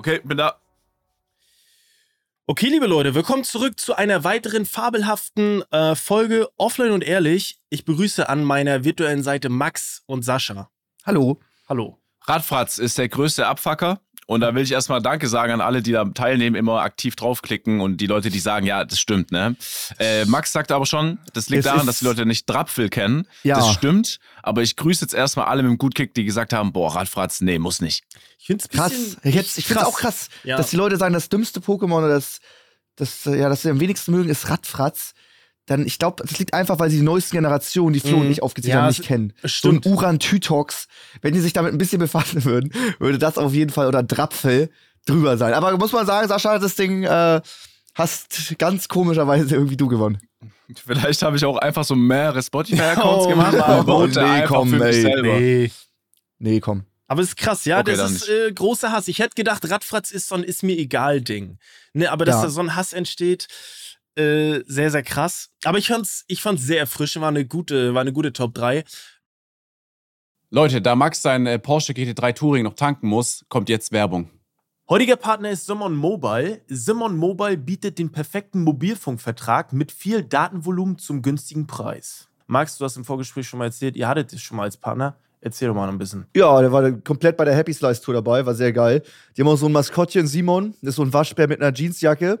Okay, bin da. Okay, liebe Leute, willkommen zurück zu einer weiteren fabelhaften äh, Folge Offline und Ehrlich. Ich begrüße an meiner virtuellen Seite Max und Sascha. Hallo. Hallo. Radfratz ist der größte Abfacker. Und da will ich erstmal Danke sagen an alle, die da teilnehmen, immer aktiv draufklicken und die Leute, die sagen, ja, das stimmt, ne? Äh, Max sagt aber schon, das liegt Es daran, dass die Leute nicht Drapfel kennen. Ja. Das stimmt. Aber ich grüße jetzt erstmal alle mit dem Gutkick, die gesagt haben, boah, Radfratz, nee, muss nicht. Ich finde es Krass. Jetzt, ich finde es auch krass, Ja. dass die Leute sagen, das dümmste Pokémon oder das, das, ja, das sie am wenigsten mögen, ist Radfratz. Dann, ich glaube, das liegt einfach, weil sie die neuesten Generationen, die Flo Mhm. und ich aufgezählt Ja, haben, nicht kennen. es So ein stimmt. Uran-Tytox, wenn die sich damit ein bisschen befassen würden, würde das auf jeden Fall oder Drapfel drüber sein. Aber muss man sagen, Sascha, das Ding äh, hast ganz komischerweise irgendwie du gewonnen. Vielleicht habe ich auch einfach so mehrere Spotify-Accounts Oh, gemacht und vote Nee, komm, für mich ey. selber. Nee. Nee, komm. Aber es ist krass, ja, Okay, das ist äh, großer Hass. Ich hätte gedacht, Radfratz ist so ein ist mir egal Ding. Ne, aber dass Ja. da so ein Hass entsteht, äh, sehr, sehr krass. Aber ich fand's, ich fand's sehr erfrischend, war eine gute, war eine gute Top 3. Leute, da Max sein äh, Porsche GT3 Touring noch tanken muss, kommt jetzt Werbung. Heutiger Partner ist Simon Mobile. Simon Mobile bietet den perfekten Mobilfunkvertrag mit viel Datenvolumen zum günstigen Preis. Max, du hast im Vorgespräch schon mal erzählt, ihr hattet es schon mal als Partner. Erzähl doch mal noch ein bisschen. Ja, der war komplett bei der Happy Slice Tour dabei, war sehr geil. Die haben auch so ein Maskottchen, Simon, das ist so ein Waschbär mit einer Jeansjacke.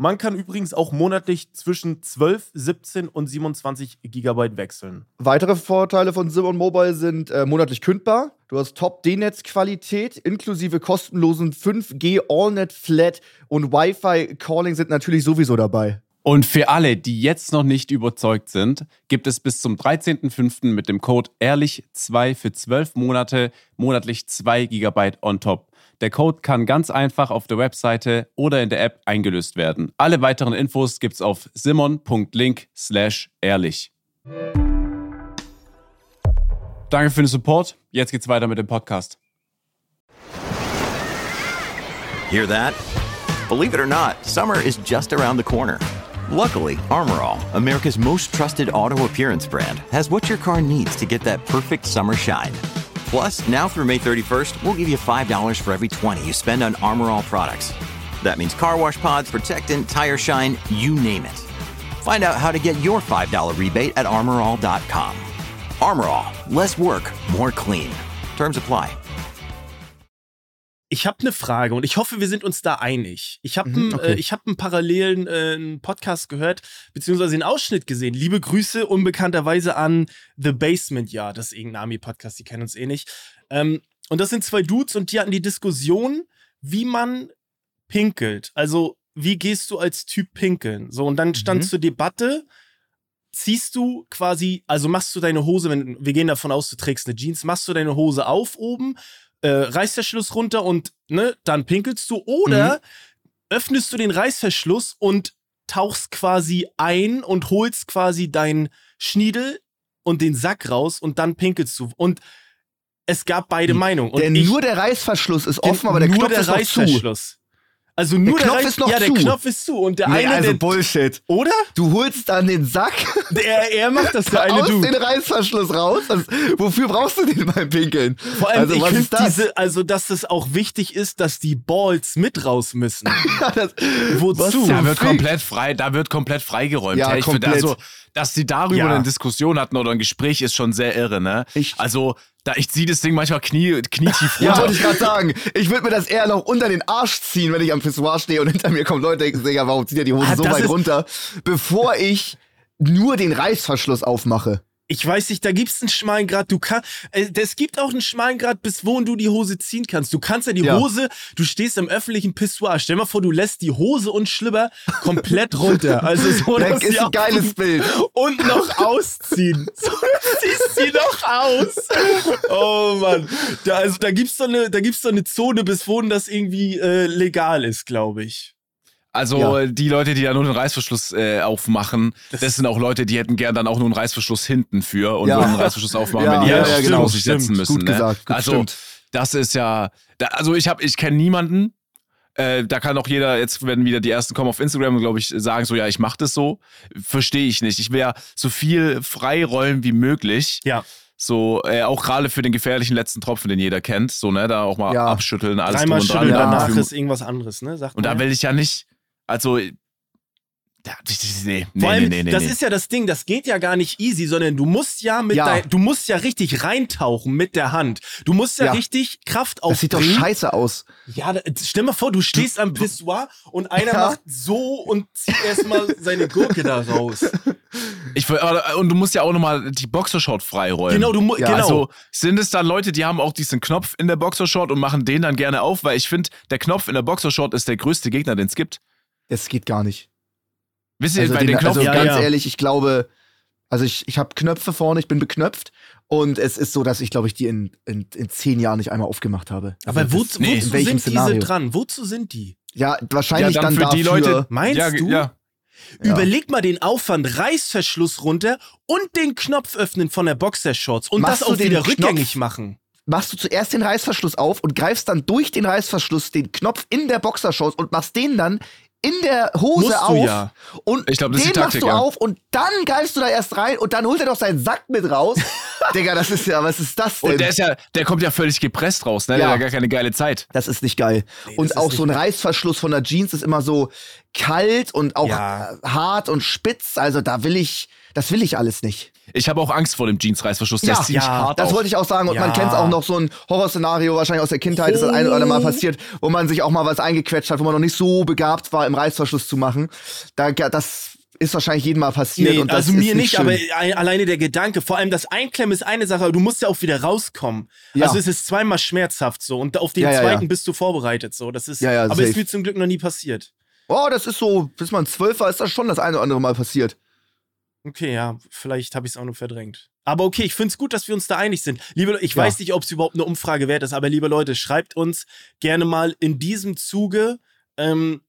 Man kann übrigens auch monatlich zwischen 12, 17 und 27 GB wechseln. Weitere Vorteile von Simon Mobile sind äh, monatlich kündbar. Du hast Top-D-Netz-Qualität inklusive kostenlosen 5G AllNet Flat und Wi-Fi Calling sind natürlich sowieso dabei. Und für alle, die jetzt noch nicht überzeugt sind, gibt es bis zum 13.05. mit dem Code ehrlich2 für 12 Monate monatlich 2 GB on top. Der Code kann ganz einfach auf der Webseite oder in der App eingelöst werden. Alle weiteren Infos gibt's auf simon.link slash ehrlich. Danke für den Support. Jetzt geht's weiter mit dem Podcast. Hear that? Believe it or not, summer is just around the corner. Luckily, Armorall, America's most trusted auto appearance brand, has what your car needs to get that perfect summer shine. Plus, now through May 31st, we'll give you $5 for every 20 you spend on Armorall products. That means car wash pods, protectant, tire shine, you name it. Find out how to get your $5 rebate at armorall.com. Armorall, less work, more clean. Terms apply. Ich habe eine Frage und ich hoffe, wir sind uns da einig. Ich habe Mhm, einen okay. äh, ich hab einen parallelen äh, Podcast gehört, beziehungsweise einen Ausschnitt gesehen. Liebe Grüße unbekannterweise an The Basement Ja, das ist irgendein Army-Podcast, die kennen uns eh nicht. Ähm, und das sind zwei Dudes und die hatten die Diskussion, wie man pinkelt. Also, wie gehst du als Typ pinkeln? So, und dann stand Mhm. zur Debatte, ziehst du quasi, also machst du deine Hose, wenn wir gehen davon aus, du trägst eine Jeans, machst du deine Hose auf oben, äh, Reißverschluss runter und ne, dann pinkelst du oder öffnest du den Reißverschluss und tauchst quasi ein und holst quasi deinen Schniedel und den Sack raus und dann pinkelst du. Und es gab beide Meinungen. Und Denn ich- nur der Reißverschluss ist offen, aber der Knopf der ist noch zu. Also nur der, Knopf Reiß- ist noch ja, der zu. Knopf ist zu und der Nee, eine, also der, Bullshit. oder? Du holst dann den Sack Der, er macht das, der eine aus den. Reißverschluss raus. Das, wofür brauchst du den beim Pinkeln? Vor allem, also, ich was finde ist das? diese, also, dass es auch wichtig ist, dass die Balls mit raus müssen. Ja, das, Wozu? Da wird komplett frei, da wird komplett freigeräumt. Ja, Hey, komplett. also, dass die darüber Ja. eine Diskussion hatten oder ein Gespräch ist schon sehr irre, ne? Ich- also, da ich ziehe das Ding manchmal knie, knietief Ja, runter. wollte ich gerade sagen. Ich würde mir das eher noch unter den Arsch ziehen, wenn ich am Pissoir stehe und hinter mir kommen Leute denken, Digga, warum zieht er die Hose Ah, so weit runter, bevor ich nur den Reißverschluss aufmache. Ich weiß nicht, da gibt's einen schmalen Grad. Du kannst, äh, es gibt auch einen schmalen Grad, bis wohin du die Hose ziehen kannst. Du kannst ja die Ja. Hose, du stehst im öffentlichen Pissoir. Stell mal vor, du lässt die Hose und Schlüpper komplett runter. Also so, Das ist ein geiles Bild. und noch ausziehen. So, du ziehst sie noch aus. Oh Mann. Da, also da gibt's so eine, da gibt's so eine Zone, bis wohin das irgendwie äh, legal ist, glaube ich. Also Ja. die Leute, die da nur den Reißverschluss äh, aufmachen, das, sind auch Leute, die hätten gern dann auch nur einen Reißverschluss hinten für und Ja. würden einen Reißverschluss aufmachen, Ja, wenn die ja, halt ja, genau, sich setzen müssen. Gut ne? gesagt, gut, also stimmt. das ist ja, da, also ich habe, ich kenne niemanden. Äh, da kann auch jeder, jetzt werden wieder die ersten kommen auf Instagram, glaube ich, sagen so, ja, ich mache das so. Verstehe ich nicht. Ich will ja so viel freiräumen wie möglich. Ja. So, äh, auch gerade für den gefährlichen letzten Tropfen, den jeder kennt. So, ne, da auch mal Ja. abschütteln, alles Dreimal drum und dran. schütteln, Ja. danach ist irgendwas anderes, ne? Sagt und da will ich ja nicht, also, ja, nee, nee, Vor allem, nee, das nee. ist ja das Ding, das geht ja gar nicht easy, sondern du musst ja mit Ja. dein, du musst ja richtig reintauchen mit der Hand. Du musst ja, Ja. richtig Kraft Das sieht doch aufbringen. scheiße aus. Ja, da, stell mal vor, du stehst am Pissoir und einer Ja. macht so und zieht erstmal seine Gurke da raus. Ich, und du musst ja auch nochmal die Boxershort freiräumen. Genau, du musst, Ja, genau. Also sind es dann Leute, die haben auch diesen Knopf in der Boxershort und machen den dann gerne auf, weil ich finde, der Knopf in der Boxershort ist der größte Gegner, den es gibt. Das geht gar nicht. Wisst ihr, Also, bei den, den Knopf, also Ja, ganz ja. ehrlich, ich glaube, also ich, ich habe Knöpfe vorne, ich bin beknöpft und es ist so, dass ich, glaube ich, die in, in, in zehn Jahren nicht einmal aufgemacht habe. Aber Also wo, das- nee, wozu in welchem sind Szenario? diese dran? Wozu sind die? Ja, wahrscheinlich ja, dann, dann, für die dafür, Leute. Meinst ja, du? Ja. Ja. Überleg mal den Aufwand, Reißverschluss runter und den Knopf öffnen von der Boxershorts und Machst das auch wieder Knopf- rückgängig machen. machst du zuerst den Reißverschluss auf und greifst dann durch den Reißverschluss den Knopf in der Boxershorts und machst den dann in der Hose Musst du auf ja. und Ich glaub, das ist den die machst Taktik, du ja. auf und dann greifst du da erst rein und dann holt er doch seinen Sack mit raus. Digga, das ist ja, was ist das denn? Und der ist ja, der kommt ja völlig gepresst raus, ne? Der Ja. hat ja gar keine geile Zeit. Das ist nicht geil. und ist auch so ein Reißverschluss von der Jeans ist immer so kalt und auch Ja. hart und spitz. Also da will ich, das will ich alles nicht. Ich habe auch Angst vor dem Jeans-Reißverschluss. Ja, ziemlich ja, hart. Das wollte ich auch sagen. Und man Ja. kennt auch noch so ein Horrorszenario, wahrscheinlich aus der Kindheit, ist das ein oder andere Mal Oh. passiert, wo man sich auch mal was eingequetscht hat, wo man noch nicht so begabt war, im Reißverschluss zu machen. Da, das ist wahrscheinlich jedem Mal passiert. Nee, und das also mir ist nicht, schön. aber ein- alleine der Gedanke, vor allem das Einklemmen ist eine Sache, aber du musst ja auch wieder rauskommen. Ja. Also es ist zweimal schmerzhaft so und auf den Ja, ja, zweiten ja. bist du vorbereitet so. Das ist, Ja, ja, aber safe. ist mir zum Glück noch nie passiert. Oh, das ist so, bis man zwölf war, ist das schon das eine oder andere Mal passiert. Okay, ja, vielleicht habe ich es auch nur verdrängt. Aber okay, ich finde es gut, dass wir uns da einig sind. Liebe Leute, ich Ja. weiß nicht, ob es überhaupt eine Umfrage wert ist, aber liebe Leute, schreibt uns gerne mal in diesem Zuge, ähm,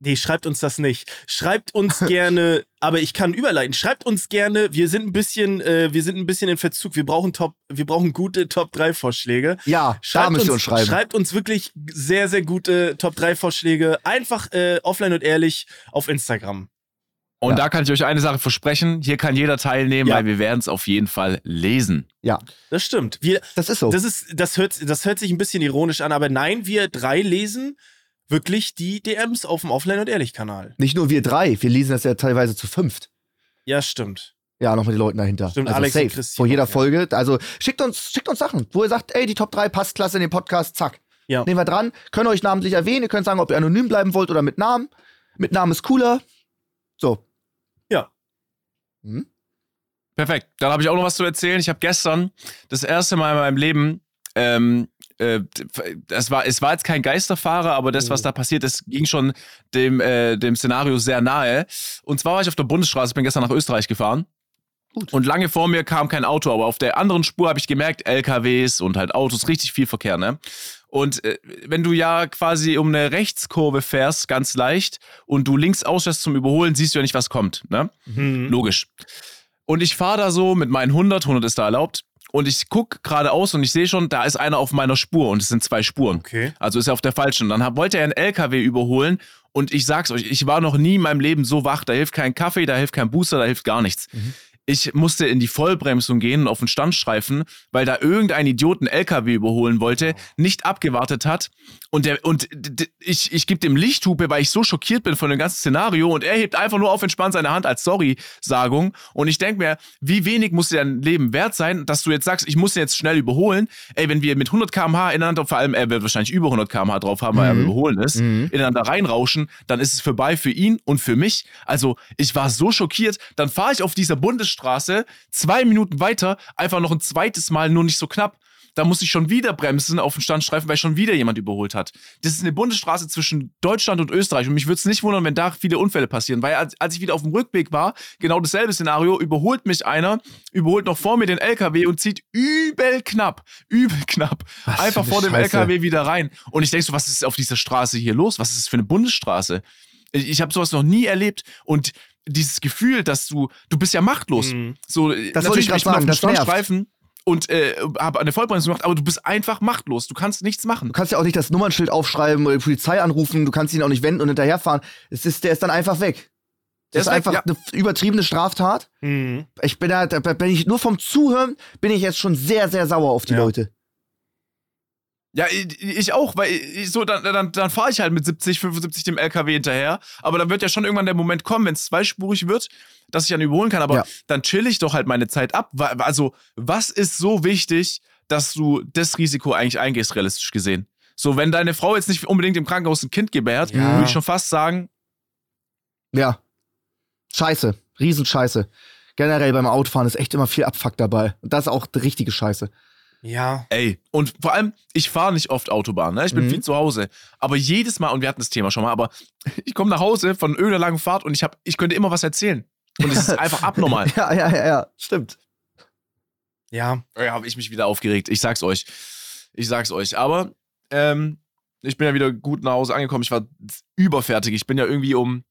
nee, schreibt uns das nicht. Schreibt uns gerne, aber ich kann überleiten. Schreibt uns gerne, wir sind ein bisschen, äh, wir sind ein bisschen in Verzug. Wir brauchen Top, wir brauchen gute Top 3 Vorschläge. Ja, da Schreibt müsst uns, ihr uns schreiben. schreibt uns wirklich sehr, sehr gute Top 3 Vorschläge. Einfach äh, offline und ehrlich auf Instagram. Und Ja. da kann ich euch eine Sache versprechen. Hier kann jeder teilnehmen, Ja. weil wir werden es auf jeden Fall lesen. ja, Das stimmt. Wir, das ist so. Das ist, das hört, das hört sich ein bisschen ironisch an, aber nein, wir drei lesen wirklich die DMs auf dem Offline- und Ehrlich-Kanal. Nicht nur wir drei, wir lesen das ja teilweise zu fünft. Ja, stimmt. Ja, noch mit den Leuten dahinter. Stimmt, also Alex safe. Christian Vor jeder ja. Folge. Also schickt uns, schickt uns Sachen, wo ihr sagt, ey, die Top 3 passt klasse in den Podcast, zack. Ja. Nehmen wir dran, können euch namentlich erwähnen, ihr könnt sagen, ob ihr anonym bleiben wollt oder mit Namen. Mit Namen ist cooler. So. Hm? Perfekt. Dann habe ich auch noch was zu erzählen. Ich habe gestern das erste Mal in meinem Leben, ähm, äh, das war, es war jetzt kein Geisterfahrer, aber das, was da passiert ist, ging schon dem, äh, dem Szenario sehr nahe. Und zwar war ich auf der Bundesstraße, ich bin gestern nach Österreich gefahren. Gut. Und lange vor mir kam kein Auto, aber auf der anderen Spur habe ich gemerkt, LKWs und halt Autos, richtig viel Verkehr, ne? Und äh, wenn du ja quasi um eine Rechtskurve fährst, ganz leicht, und du links ausfährst zum Überholen, siehst du ja nicht, was kommt, ne? Mhm. Logisch. Und ich fahre da so mit meinen 100, 100 ist da erlaubt. Und ich guck geradeaus und ich sehe schon, da ist einer auf meiner Spur und es sind zwei Spuren. Okay. Also ist er auf der falschen. Dann hab, wollte er einen LKW überholen und ich sag's euch, ich war noch nie in meinem Leben so wach. Da hilft kein Kaffee, da hilft kein Booster, da hilft gar nichts. Ich musste in die Vollbremsung gehen und auf den Standstreifen, weil da irgendein Idioten LKW überholen wollte, nicht abgewartet hat und der und ich ich gebe dem Lichthupe, weil ich so schockiert bin von dem ganzen Szenario und er hebt einfach nur auf entspannt seine Hand als Sorry-Sagung und ich denk mir, wie wenig muss dir dein Leben wert sein, dass du jetzt sagst, ich muss ihn jetzt schnell überholen. Ey, wenn wir mit 100 km/h ineinander, vor allem er wird wahrscheinlich über 100 km/h drauf haben, weil er Mhm. überholen ist, Mhm. ineinander reinrauschen, dann ist es vorbei für ihn und für mich. Also ich war so schockiert. Dann fahre ich auf dieser Bundesstraße zwei Minuten weiter, einfach noch ein zweites Mal, nur nicht so knapp. Da muss ich schon wieder bremsen auf den Standstreifen, weil schon wieder jemand überholt hat. Das ist eine Bundesstraße zwischen Deutschland und Österreich. Und mich würde es nicht wundern, wenn da viele Unfälle passieren. Weil als, als ich wieder auf dem Rückweg war, genau dasselbe Szenario, überholt mich einer, überholt noch vor mir den LKW und zieht übel knapp, übel knapp, Was einfach vor dem Scheiße. LKW wieder rein. Und ich denke so, was ist auf dieser Straße hier los? Was ist das für eine Bundesstraße? Ich habe sowas noch nie erlebt und dieses Gefühl, dass du, du bist ja machtlos. Mhm. So, Das wollte ich grad bin auf sagen, dem. Standstreifen und äh, habe eine Vollbremsung gemacht, aber du bist einfach machtlos. Du kannst nichts machen. Du kannst ja auch nicht das Nummernschild aufschreiben oder die Polizei anrufen, du kannst ihn auch nicht wenden und hinterherfahren. Es ist, der ist dann einfach weg. Das ist ist weg, einfach ja. eine übertriebene Straftat. Mhm. Ich bin da, da bin ich nur vom Zuhören, bin ich jetzt schon sehr, sehr sauer auf die Ja. Leute. Ja, ich, ich auch, weil ich so, dann, dann, dann fahre ich halt mit 70, 75 dem LKW hinterher. Aber dann wird ja schon irgendwann der Moment kommen, wenn es zweispurig wird, dass ich dann überholen kann. Aber Ja. dann chill ich doch halt meine Zeit ab. Also, was ist so wichtig, dass du das Risiko eigentlich eingehst, realistisch gesehen? So, wenn deine Frau jetzt nicht unbedingt im Krankenhaus ein Kind gebärt, Ja. würde ich schon fast sagen, Ja. Scheiße. Riesenscheiße. Generell beim Autofahren ist echt immer viel Abfuck dabei. Und das ist auch die richtige Scheiße. Ja. ey. Und vor allem, ich fahre nicht oft Autobahn, ne? Ich bin Mhm. viel zu Hause. Aber jedes Mal, und wir hatten das Thema schon mal, aber ich komme nach Hause von irgendeiner langen Fahrt und ich, hab, ich könnte immer was erzählen. Und es ist einfach abnormal. Ja, ja, ja, ja. Stimmt. Ja. Ja, habe ich mich wieder aufgeregt. Ich sag's euch. Ich sag's euch. Aber ähm, ich bin ja wieder gut nach Hause angekommen. Ich war überfertig. Ich bin ja irgendwie um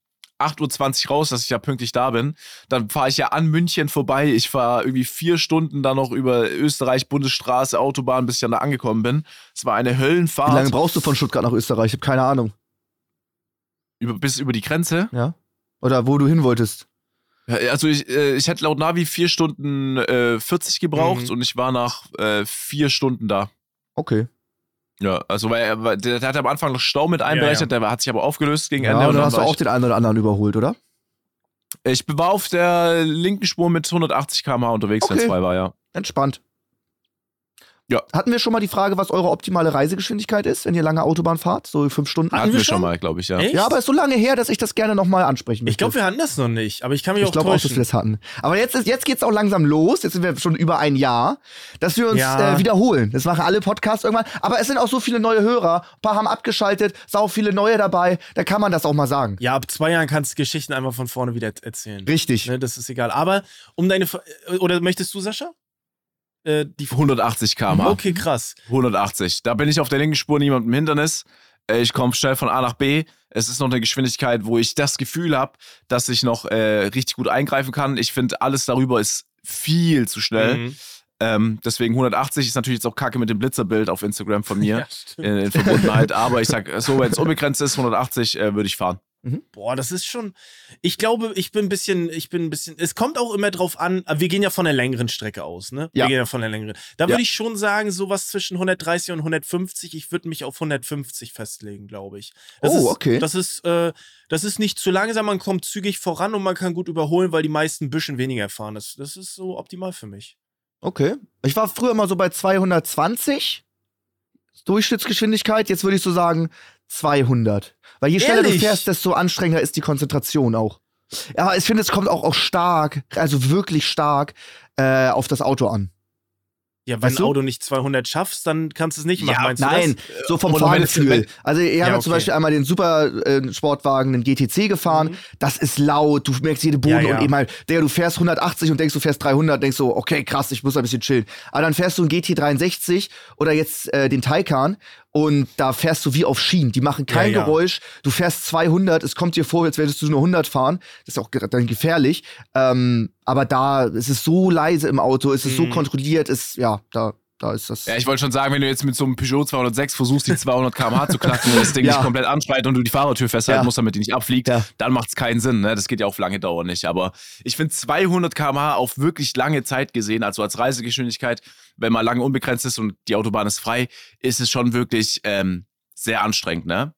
8.20 Uhr raus, dass ich ja pünktlich da bin. Dann fahre ich ja an München vorbei. Ich fahre irgendwie vier Stunden dann noch über Österreich, Bundesstraße, Autobahn, bis ich dann da angekommen bin. Es war eine Wie Höllenfahrt. lange brauchst du von Stuttgart nach Österreich? Ich habe keine Ahnung. über, bis über die Grenze. Ja? Oder wo du hin wolltest. Also ich, äh, ich hätte laut Navi vier Stunden äh, 40 gebraucht Mhm. und ich war nach äh, vier Stunden da. Okay. Ja, also weil, er- weil der, der hat am Anfang noch Stau mit einberechnet, der hat sich aber aufgelöst gegen Ja, Ende. und und dann dann hast du auch den einen oder anderen überholt, oder? ich, war auf der linken Spur mit 180 km/h unterwegs, wenn Okay. es frei war, ja. Entspannt. Ja. Hatten wir schon mal die Frage, was eure optimale Reisegeschwindigkeit ist, wenn ihr lange Autobahn fahrt? So fünf Stunden? Hatten wir wir schon schon? mal, glaube ich, ja. Echt? Ja, aber ist so lange her, dass ich das gerne nochmal ansprechen möchte. Ich glaube, wir hatten das noch nicht, aber ich kann mich Ich auch glaube auch, dass täuschen. wir das hatten. Aber jetzt, ist, jetzt geht's auch langsam los. Jetzt sind wir schon über ein Jahr, dass wir uns Ja. äh, wiederholen. Das machen alle Podcasts irgendwann. Aber es sind auch so viele neue Hörer. Ein paar haben abgeschaltet, sau viele neue dabei. Da kann man das auch mal sagen. ja, ab zwei Jahren kannst du Geschichten einfach von vorne wieder erzählen. Richtig. Ne, das ist egal. Aber um deine. Oder möchtest du, Sascha? Äh, die 180 km/h. Okay, krass. 180. Da bin ich auf der linken Spur niemand im Hindernis. Äh, Ich komme schnell von A nach B. Es ist noch eine Geschwindigkeit, wo ich das Gefühl habe, dass ich noch äh, richtig gut eingreifen kann. Ich finde, alles darüber ist viel zu schnell. Mhm. Ähm, deswegen 180 ist natürlich jetzt auch kacke mit dem Blitzerbild auf Instagram von mir Ja, in, in Verbundenheit. Aber ich sag so, wenn es unbegrenzt ist, 180 äh, würde ich fahren. Boah, das ist schon. Ich glaube, ich bin ein bisschen, ich bin ein bisschen. Es kommt auch immer drauf an. Wir gehen ja von der längeren Strecke aus, ne? Ja. Wir gehen ja von der längeren. Da Ja. würde ich schon sagen, sowas zwischen 130 und 150. Ich würde mich auf 150 festlegen, glaube ich. Das Oh, ist, okay. Das ist, äh, das ist nicht zu langsam. Man kommt zügig voran und man kann gut überholen, weil die meisten ein bisschen weniger fahren. Das, das ist so optimal für mich. Okay. Ich war früher immer so bei 220 Durchschnittsgeschwindigkeit. Jetzt würde ich so sagen 200. Weil je schneller Ehrlich? du fährst, desto anstrengender ist die Konzentration auch. Ja, ich finde, es kommt auch, auch stark, also wirklich stark, äh, auf das Auto an. Ja, wenn Weißt ein du? Auto nicht 200 schaffst, dann kannst du es nicht machen, Ja, meinst du Nein, das? so vom Fahrgefühl. Also, ihr Ja, habt ja zum okay. Beispiel einmal den super äh, Sportwagen, den GTC gefahren. Mhm. Das ist laut, du merkst jede Boden Ja, ja. und eben halt, der, du fährst 180 und denkst, du fährst 300, denkst so, okay, krass, ich muss ein bisschen chillen. Aber dann fährst du einen GT63 oder jetzt äh, den Taycan und da fährst du wie auf Schienen. Die machen kein Ja, ja. Geräusch. Du fährst 200, es kommt dir vor, als würdest du nur 100 fahren. Das ist auch dann gefährlich. Ähm, aber da es ist so leise im Auto, es ist so Mhm. kontrolliert, ist, ja, da, da ist das. Ja, ich wollte schon sagen, wenn du jetzt mit so einem Peugeot 206 versuchst, die 200 km/h zu knacken und das Ding Ja. nicht komplett anschreit und du die Fahrertür festhalten musst, damit die nicht abfliegt, dann macht es keinen Sinn. Ne? Das geht ja auf lange Dauer nicht. Aber ich finde 200 km/h auf wirklich lange Zeit gesehen, also als Reisegeschwindigkeit, wenn man lange unbegrenzt ist und die Autobahn ist frei, ist es schon wirklich ähm, sehr anstrengend, ne?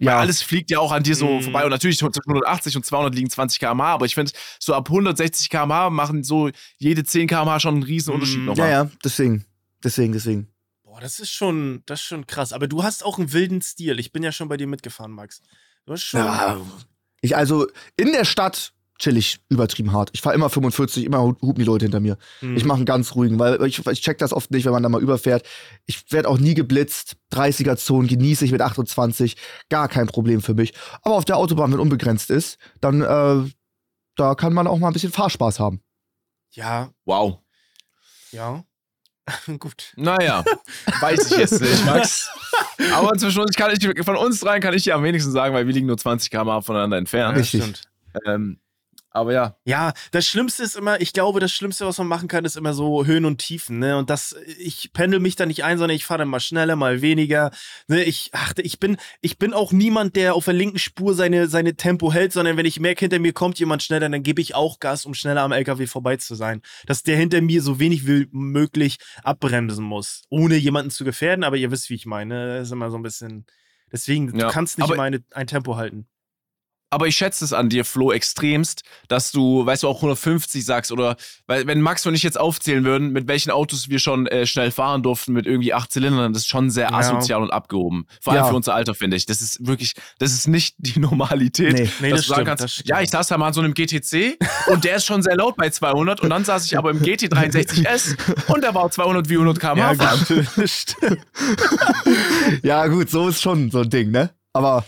ja. Weil alles fliegt ja auch an dir so Mhm. vorbei und natürlich zwischen 180 und 200 liegen 20 km/h, aber ich finde, so ab 160 km/h machen so jede 10 km/h schon einen riesen Unterschied Mhm. nochmal. Ja, ja, deswegen. Deswegen, deswegen. Boah, das ist schon, das ist schon krass. Aber du hast auch einen wilden Stil. Ich bin ja schon bei dir mitgefahren, Max. Du hast schon. Ja, ich also in der Stadt chill ich übertrieben hart. Ich fahre immer 45, immer hu- hupen die Leute hinter mir. Mhm. Ich mache einen ganz ruhigen, weil ich, ich check das oft nicht, wenn man da mal überfährt. Ich werde auch nie geblitzt. 30er Zonen genieße ich mit 28, gar kein Problem für mich. Aber auf der Autobahn, wenn unbegrenzt ist, dann äh, da kann man auch mal ein bisschen Fahrspaß haben. Ja, Wow. ja. Gut. Naja, weiß ich jetzt nicht, Max. Aber zwischen uns kann ich, von uns dreien kann ich dir am wenigsten sagen, weil wir liegen nur 20 km voneinander entfernt. Richtig. stimmt. Ähm, aber ja, Ja, das Schlimmste ist immer, ich glaube, das Schlimmste, was man machen kann, ist immer so Höhen und Tiefen, ne? Und das, ich pendel mich da nicht ein, sondern ich fahre dann mal schneller, mal weniger. Ne? Ich, ach, ich bin, ich bin auch niemand, der auf der linken Spur seine, seine Tempo hält, sondern wenn ich merke, hinter mir kommt jemand schneller, dann gebe ich auch Gas, um schneller am LKW vorbei zu sein. Dass der hinter mir so wenig wie möglich abbremsen muss, ohne jemanden zu gefährden, aber ihr wisst, wie ich meine. Das ist immer so ein bisschen. Deswegen, Ja, du kannst nicht immer eine, ein Tempo halten. Aber ich schätze es an dir, Flo, extremst, dass du, weißt du, auch 150 sagst oder, weil wenn Max und ich jetzt aufzählen würden, mit welchen Autos wir schon äh, schnell fahren durften, mit irgendwie acht Zylindern, das ist schon sehr Ja. asozial und abgehoben. Vor allem Ja. für unser Alter, finde ich. Das ist wirklich, das ist nicht die Normalität. Nee. Nee, dass das du sagen stimmt, kannst, ja, ich saß da mal in so einem GTC und der ist schon sehr laut bei 200 und dann saß ich aber im GT63S und der war 200 wie 100 km/h. Ja. Ja, gut, so ist schon so ein Ding, ne? Aber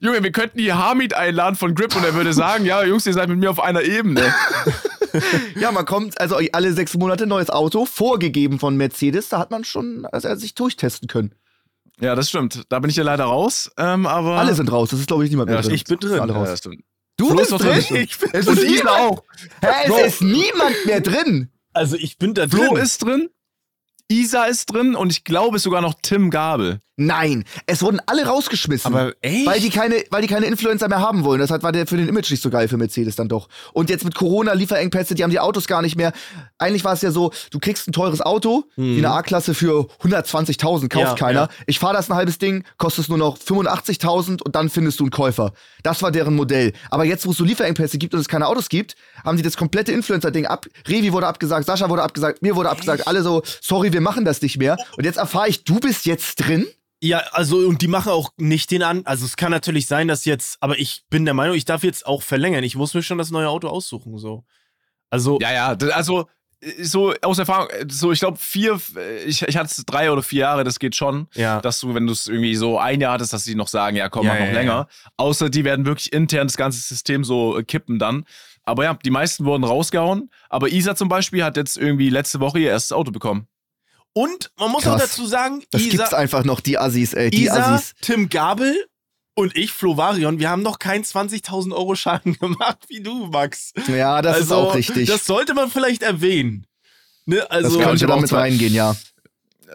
Junge, wir könnten hier Hamid einladen von Grip und er würde sagen, ja, Jungs, ihr seid mit mir auf einer Ebene. ja, man kommt, also alle sechs Monate neues Auto, vorgegeben von Mercedes, da hat man schon also, sich durchtesten können. Ja, das stimmt. Da bin ich ja leider raus, ähm, aber... Alle sind raus, das ist, glaube ich, niemand mehr Ja, drin. ich bin drin. Alle Ja, raus. das stimmt. Du Flo bist drin? drin. Ich bin, Es ist Isa niemand, auch. Hä, es Bro. ist niemand mehr drin. also ich bin da drin. Flo ist drin, Isa ist drin und ich glaube sogar noch Tim Gabel. Nein, es wurden alle rausgeschmissen. Aber echt? Weil die keine, weil die keine Influencer mehr haben wollen. Das war der für den Image nicht so geil für Mercedes dann doch. Und jetzt mit Corona, Lieferengpässe, die haben die Autos gar nicht mehr. Eigentlich war es ja so, du kriegst ein teures Auto, wie eine A-Klasse für 120.000, kauft Ja, keiner. ja. Ich fahre das ein halbes Ding, kostet es nur noch 85.000 und dann findest du einen Käufer. Das war deren Modell. Aber jetzt, wo es so Lieferengpässe gibt und es keine Autos gibt, haben die das komplette Influencer-Ding ab. Revi wurde abgesagt, Sascha wurde abgesagt, mir wurde abgesagt, alle so, sorry, wir machen das nicht mehr. Und jetzt erfahre ich, du bist jetzt drin? Ja, also und die machen auch nicht den an. Also es kann natürlich sein, dass jetzt, aber ich bin der Meinung, ich darf jetzt auch verlängern. Ich muss mir schon das neue Auto aussuchen, so. Also, Ja, ja, also äh, so aus Erfahrung, äh, so ich glaube vier, äh, ich, ich hatte es drei oder vier Jahre, das geht schon. ja. Dass du, wenn du es irgendwie so ein Jahr hattest, dass die noch sagen, ja komm, Ja, mach noch ja, länger. Außer die werden wirklich intern das ganze System so kippen dann. Aber ja, die meisten wurden rausgehauen. Aber Isa zum Beispiel hat jetzt irgendwie letzte Woche ihr erstes Auto bekommen. Und man muss Krass. auch dazu sagen, Das gibt's Isa, einfach noch, die Assis, ey, die Isa Assis. Tim Gabel und ich, Flo Varion, wir haben noch keinen 20.000 Euro Schaden gemacht wie du, Max. Ja, das ist auch richtig. Das sollte man vielleicht erwähnen. Ne? Das Also, ja, ich könnte damit zwei- reingehen, ja.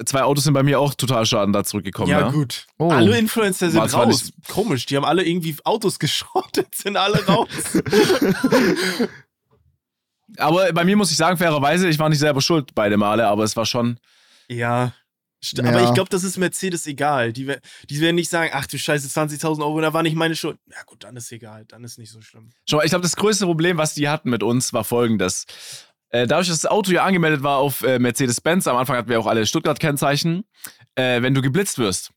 Zwei Autos sind bei mir auch total Schaden da zurückgekommen. ja, Ja, gut. Oh. Alle Influencer sind War zwar raus. Komisch, die haben alle irgendwie Autos geschrottet, sind alle raus. Aber bei mir muss ich sagen, fairerweise, ich war nicht selber schuld beide Male, aber es war schon. Ja. Ja. Aber ich glaube, das ist Mercedes egal. Die, die werden nicht sagen, ach du Scheiße, 20.000 Euro, da war nicht meine Schuld. Ja gut, dann ist egal, dann ist nicht so schlimm. Schau mal, ich glaube, das größte Problem, was die hatten mit uns, war folgendes. Äh, dadurch, dass das Auto ja angemeldet war auf äh, Mercedes-Benz, am Anfang hatten wir auch alle Stuttgart-Kennzeichen, äh, wenn du geblitzt wirst,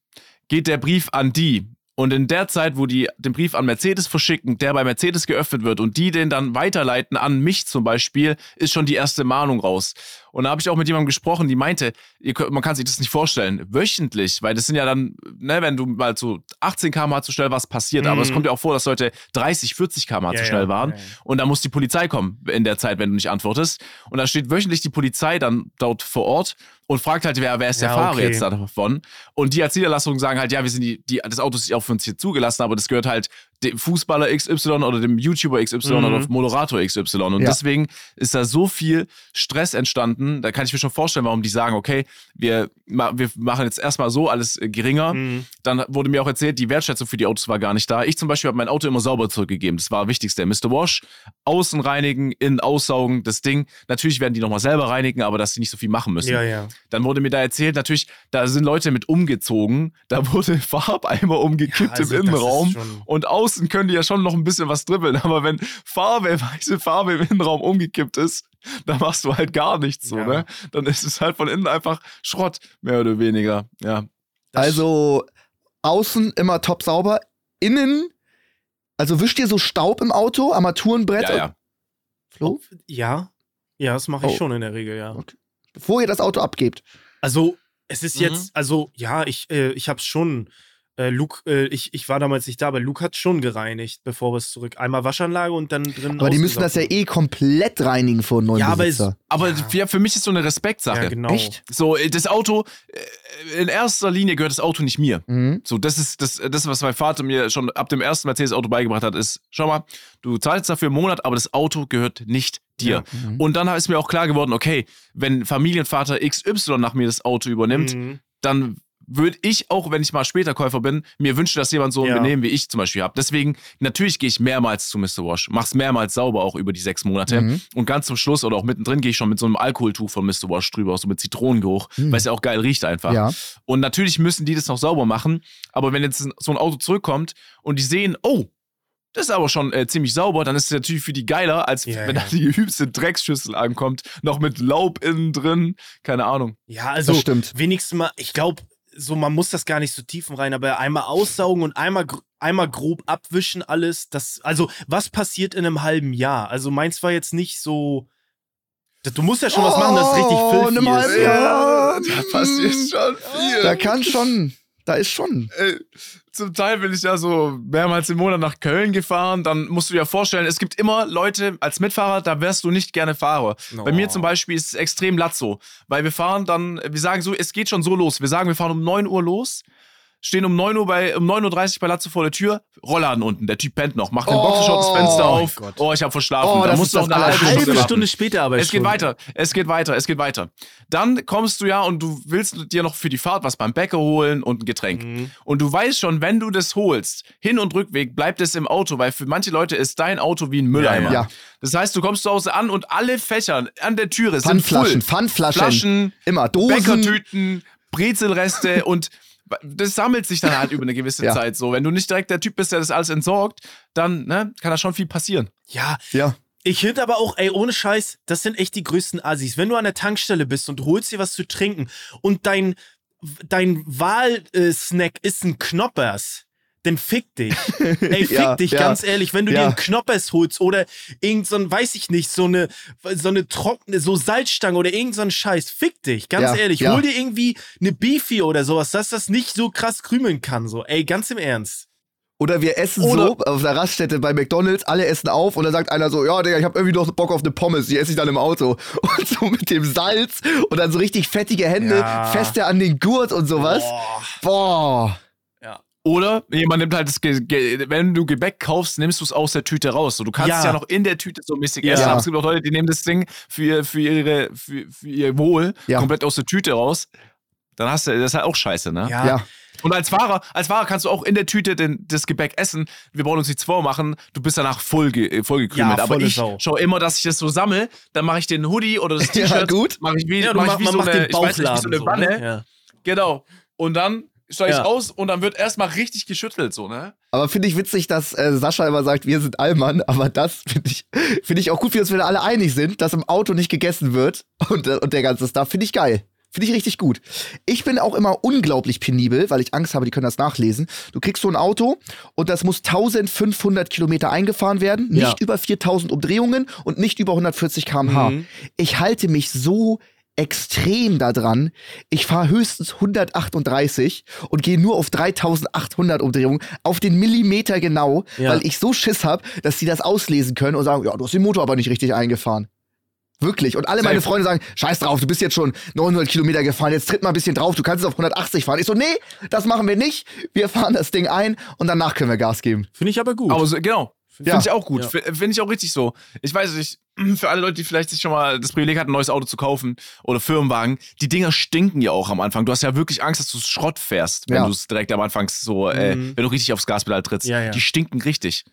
geht der Brief an die. Und in der Zeit, wo die den Brief an Mercedes verschicken, der bei Mercedes geöffnet wird und die den dann weiterleiten an mich zum Beispiel, ist schon die erste Mahnung raus. Und da habe ich auch mit jemandem gesprochen, die meinte, ihr man kann sich das nicht vorstellen, wöchentlich, weil das sind ja dann, ne, wenn du mal so 18 km zu schnell warst, passiert. Aber es Mhm. kommt ja auch vor, dass Leute 30, 40 km Ja, zu ja, schnell waren. ja, ja. Und da muss die Polizei kommen in der Zeit, wenn du nicht antwortest. Und da steht wöchentlich die Polizei dann dort vor Ort und fragt halt, wer, wer ist der Ja, Fahrer okay. jetzt davon? Und die als Niederlassung sagen halt, ja, wir sind die, die, das Auto ist auch für uns hier zugelassen, aber das gehört halt dem Fußballer XY oder dem YouTuber XY Mhm. oder Moderator XY. Und Ja. deswegen ist da so viel Stress entstanden. Da kann ich mir schon vorstellen, warum die sagen, okay, wir, wir machen jetzt erstmal so alles äh, geringer. Mhm. Dann wurde mir auch erzählt, die Wertschätzung für die Autos war gar nicht da. Ich zum Beispiel habe mein Auto immer sauber zurückgegeben. Das war das Wichtigste. Mr. Wash, außen reinigen, innen aussaugen, das Ding. Natürlich werden die nochmal selber reinigen, aber dass sie nicht so viel machen müssen. Ja, ja. Dann wurde mir da erzählt, natürlich, da sind Leute mit umgezogen. Da wurde Farbeimer umgekippt also im Innenraum. Und außen können die ja schon noch ein bisschen was dribbeln. Aber wenn Farbe, weiße Farbe im Innenraum umgekippt ist, dann machst du halt gar nichts so, Ja. ne? Dann ist es halt von innen einfach Schrott, mehr oder weniger. Ja. Also außen immer top sauber, innen, also wischt ihr so Staub im Auto, Armaturenbrett? Ja, ja. Flo? Ja. Ja, das mache ich Oh. schon in der Regel, ja. Bevor ihr das Auto abgebt. Also, es ist Mhm. jetzt, also, ja, ich, äh, ich habe schon Äh, Luke, äh, ich, ich war damals nicht da, aber Luke hat schon gereinigt, bevor wir es zurück. Einmal Waschanlage und dann drin. Aber die müssen das ja eh komplett reinigen vor neuen Ja, aber es- Besitzer. Aber Ja. ja, für mich ist so eine Respektsache. Ja, genau. Echt? So, äh, das Auto, äh, in erster Linie gehört das Auto nicht mir. Mhm. So, das ist das, das, was mein Vater mir schon ab dem ersten Mercedes-Auto beigebracht hat, ist, schau mal, du zahlst dafür im Monat, aber das Auto gehört nicht dir. Mhm. Und dann ist mir auch klar geworden, okay, wenn Familienvater XY nach mir das Auto übernimmt, Mhm. dann würde ich auch, wenn ich mal später Käufer bin, mir wünschen, dass jemand so ein Ja. Benehmen wie ich zum Beispiel habe. Deswegen, natürlich gehe ich mehrmals zu Mr. Wash, mach's mehrmals sauber auch über die sechs Monate. Mhm. Und ganz zum Schluss oder auch mittendrin gehe ich schon mit so einem Alkoholtuch von Mr. Wash drüber, so mit Zitronengeruch, Mhm. weil es ja auch geil riecht einfach. Ja. Und natürlich müssen die das noch sauber machen. Aber wenn jetzt so ein Auto zurückkommt und die sehen, oh, das ist aber schon äh, ziemlich sauber, dann ist es natürlich für die geiler, als Ja, wenn ja. da die hübste Drecksschüssel ankommt, noch mit Laub innen drin. Keine Ahnung. Ja, also stimmt. wenigstens mal, ich glaube, so man muss das gar nicht so tiefen rein, aber einmal aussaugen und einmal, einmal grob abwischen alles. Das, also was passiert in einem halben Jahr? Also meins war jetzt nicht so. Du musst ja schon was machen, das richtig Oh, in einem halben ist. Jahr. da passiert schon viel. Da kann schon, da ist schon. Äh, zum Teil bin ich ja so mehrmals im Monat nach Köln gefahren. Dann musst du dir vorstellen, es gibt immer Leute als Mitfahrer, da wärst du nicht gerne Fahrer. Bei mir zum Beispiel ist es extrem Lazzo, weil wir fahren dann, wir sagen so, es geht schon so los. Wir sagen, wir fahren um 9 Uhr los. Stehen um 9 Uhr bei um 9.30 Uhr bei Lazzo vor der Tür, Rollladen unten, der Typ pennt noch, macht den Oh, das Fenster mein auf. Gott. Oh, ich hab verschlafen. Oh, da musst du auch eine halbe. Stunde. Stunde später aber Es geht schon. weiter, es geht weiter, es geht weiter. Dann kommst du ja und du willst dir noch für die Fahrt was beim Bäcker holen und ein Getränk. Mhm. Und du weißt schon, wenn du das holst, Hin- und Rückweg bleibt es im Auto, weil für manche Leute ist dein Auto wie ein Mülleimer. Ja. Das heißt, du kommst zu Hause an und alle Fächer an der Türe sind Pfandflaschen, voll. Pfandflaschen. Flaschen, Immer Dosen. Bäckertüten, Brezelreste und das sammelt sich dann halt über eine gewisse Ja. Zeit so. Wenn du nicht direkt der Typ bist, der das alles entsorgt, dann ne, kann da schon viel passieren. Ja, Ja. Ich finde aber auch, ey, ohne Scheiß, das sind echt die größten Assis. Wenn du an der Tankstelle bist und holst dir was zu trinken und dein, dein Wahlsnack ist ein Knoppers, dann fick dich. Ey, fick Ja, dich, ja, ganz ehrlich. Wenn du dir ja. einen Knoppers holst oder irgend so ein, weiß ich nicht, so eine, so eine trockene, so Salzstange oder irgend so ein Scheiß, fick dich, ganz ehrlich. Hol dir irgendwie eine Beefy oder sowas, dass das nicht so krass krümeln kann, so. Ey, ganz im Ernst. Oder wir essen Oder- so auf der Raststätte bei McDonalds, alle essen auf und dann sagt einer so, ja, Digga, ich hab irgendwie noch Bock auf eine Pommes, die esse ich dann im Auto. Und so mit dem Salz und dann so richtig fettige Hände, Ja. feste an den Gurt und sowas. Boah. Oder jemand nimmt halt das, Ge Ge wenn du Gebäck kaufst, nimmst du es aus der Tüte raus. So, du kannst Ja. es ja noch in der Tüte so mäßig Ja. essen. Aber es gibt auch Leute, die nehmen das Ding für, ihr- für, ihre, für, für ihr Wohl Ja. komplett aus der Tüte raus. Dann hast du, das ist halt auch scheiße, ne? Ja. Ja. Und als Fahrer, als Fahrer kannst du auch in der Tüte den, das Gebäck essen. Wir brauchen uns nichts vormachen. Du bist danach voll, ge äh, vollgekrümelt. Ja, Aber ich Sau. schaue immer, dass ich das so sammle. Dann mache ich den Hoodie oder das Ja, T-Shirt. gut. Mache ich wie, Ja, du mach mach, ich wie so eine, den ich weiß nicht, wie Bauchladen so eine so, Wanne. ne? Ja. Genau. Und dann steige ich Ja. aus und dann wird erstmal richtig geschüttelt, so, ne? Aber finde ich witzig, dass äh, Sascha immer sagt, wir sind Allmann, aber das finde ich, find ich auch gut, wie uns wir alle einig sind, dass im Auto nicht gegessen wird und, äh, und der ganze Stuff. Finde ich geil. Finde ich richtig gut. Ich bin auch immer unglaublich penibel, weil ich Angst habe, die können das nachlesen. Du kriegst so ein Auto und das muss 1500 Kilometer eingefahren werden, nicht Ja. über 4000 Umdrehungen und nicht über 140 km/h. Mhm. Ich halte mich so extrem daran. Ich fahre höchstens 138 und gehe nur auf 3800 Umdrehungen, auf den Millimeter genau, Ja. weil ich so Schiss habe, dass sie das auslesen können und sagen, ja, du hast den Motor aber nicht richtig eingefahren. Wirklich. Und alle meine Safe. Freunde sagen, scheiß drauf, du bist jetzt schon 900 Kilometer gefahren, jetzt tritt mal ein bisschen drauf, du kannst es auf 180 fahren. Ich so, nee, das machen wir nicht. Wir fahren das Ding ein und danach können wir Gas geben. Finde ich aber gut. Aber so, genau. Finde Ja. ich auch gut. Ja. Finde ich auch richtig so. Ich weiß nicht, für alle Leute, die vielleicht sich schon mal das Privileg hatten, ein neues Auto zu kaufen oder Firmenwagen, die Dinger stinken ja auch am Anfang. Du hast ja wirklich Angst, dass du Schrott fährst, wenn Ja. du es direkt am Anfang so, äh, Mhm. wenn du richtig aufs Gaspedal trittst. Ja, ja. Die stinken richtig.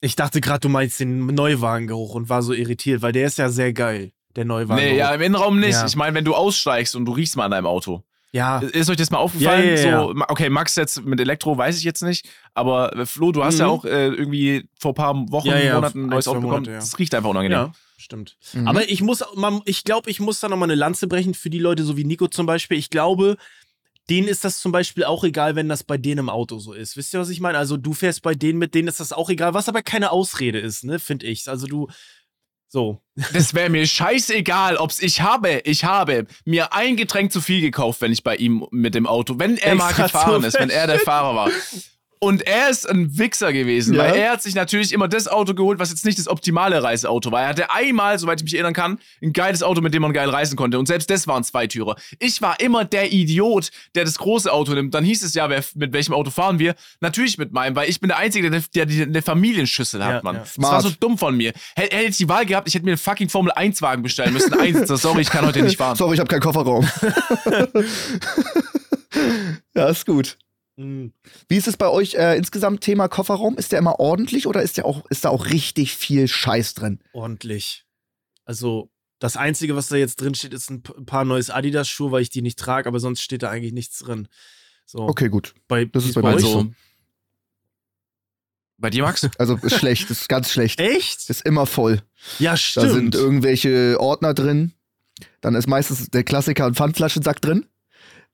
Ich dachte gerade, du meinst den Neuwagengeruch und war so irritiert, weil der ist ja sehr geil, der Neuwagengeruch. Nee, ja, im Innenraum nicht. Ja. Ich meine, wenn du aussteigst und du riechst mal an deinem Auto. Ja. Ist euch das mal aufgefallen? Ja, ja, ja. So, okay, Max jetzt mit Elektro weiß ich jetzt nicht, aber äh, Flo, du hast ja Mhm. auch äh, irgendwie vor ein paar Wochen, Ja, ja, Monaten ein neues zwei Auto bekommen. Monate, ja. Das riecht einfach unangenehm. Ja, stimmt. Mhm. Aber ich muss, man, ich glaube, ich muss da nochmal eine Lanze brechen für die Leute, so wie Nico zum Beispiel. Ich glaube, denen ist das zum Beispiel auch egal, wenn das bei denen im Auto so ist. Wisst ihr, was ich meine? Also du fährst bei denen, mit denen ist das auch egal, was aber keine Ausrede ist, ne, finde ich. Also du, So. Das wäre mir scheißegal, ob's ich habe. Ich habe mir ein Getränk zu viel gekauft, wenn ich bei ihm mit dem Auto, wenn er mal Extra gefahren so ist, wenn er der Fahrer war. Und er ist ein Wichser gewesen, Ja. weil er hat sich natürlich immer das Auto geholt, was jetzt nicht das optimale Reiseauto war. Er hatte einmal, soweit ich mich erinnern kann, ein geiles Auto, mit dem man geil reisen konnte. Und selbst das waren Zweitürer. Ich war immer der Idiot, der das große Auto nimmt. Dann hieß es ja, wer, mit welchem Auto fahren wir? Natürlich mit meinem, weil ich bin der Einzige, der, der, der eine Familienschüssel hat, Ja, Mann. ja. Das war so dumm von mir. Hätte, hätte ich die Wahl gehabt, ich hätte mir einen fucking Formel-1-Wagen bestellen müssen. Einsitzer, sorry, ich kann heute nicht fahren. Sorry, ich habe keinen Kofferraum. ja, ist gut. Wie ist es bei euch äh, insgesamt Thema Kofferraum? Ist der immer ordentlich oder ist der auch ist da auch richtig viel Scheiß drin? Ordentlich. Also, das Einzige, was da jetzt drin steht, ist ein paar neues Adidas-Schuhe, weil ich die nicht trage, aber sonst steht da eigentlich nichts drin. So, Okay, gut. bei, das ist bei bei mir euch so. Also, bei dir, Max? Also ist schlecht, ist ganz schlecht. Echt? Ist immer voll. Ja, Da stimmt. sind irgendwelche Ordner drin. Dann ist meistens der Klassiker ein Pfandflaschensack drin.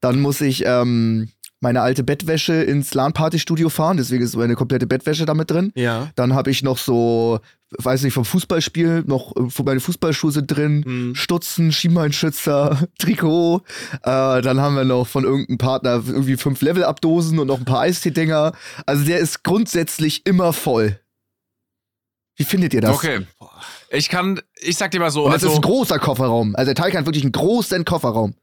Dann muss ich ähm, meine alte Bettwäsche ins LAN-Party-Studio fahren, deswegen ist meine komplette Bettwäsche damit drin. ja. Dann habe ich noch so, weiß nicht, vom Fußballspiel, noch äh, meine Fußballschuhe sind drin, Mhm. Stutzen, Schienbeinschützer, Trikot. Äh, dann haben wir noch von irgendeinem Partner irgendwie fünf Level-Up-Dosen und noch ein paar Eistee-Dinger. Also der ist grundsätzlich immer voll. Wie findet ihr das? Okay. Ich kann, ich sag dir mal so, Und das ist also, ein großer Kofferraum. Also der Teil hat wirklich einen großen Kofferraum.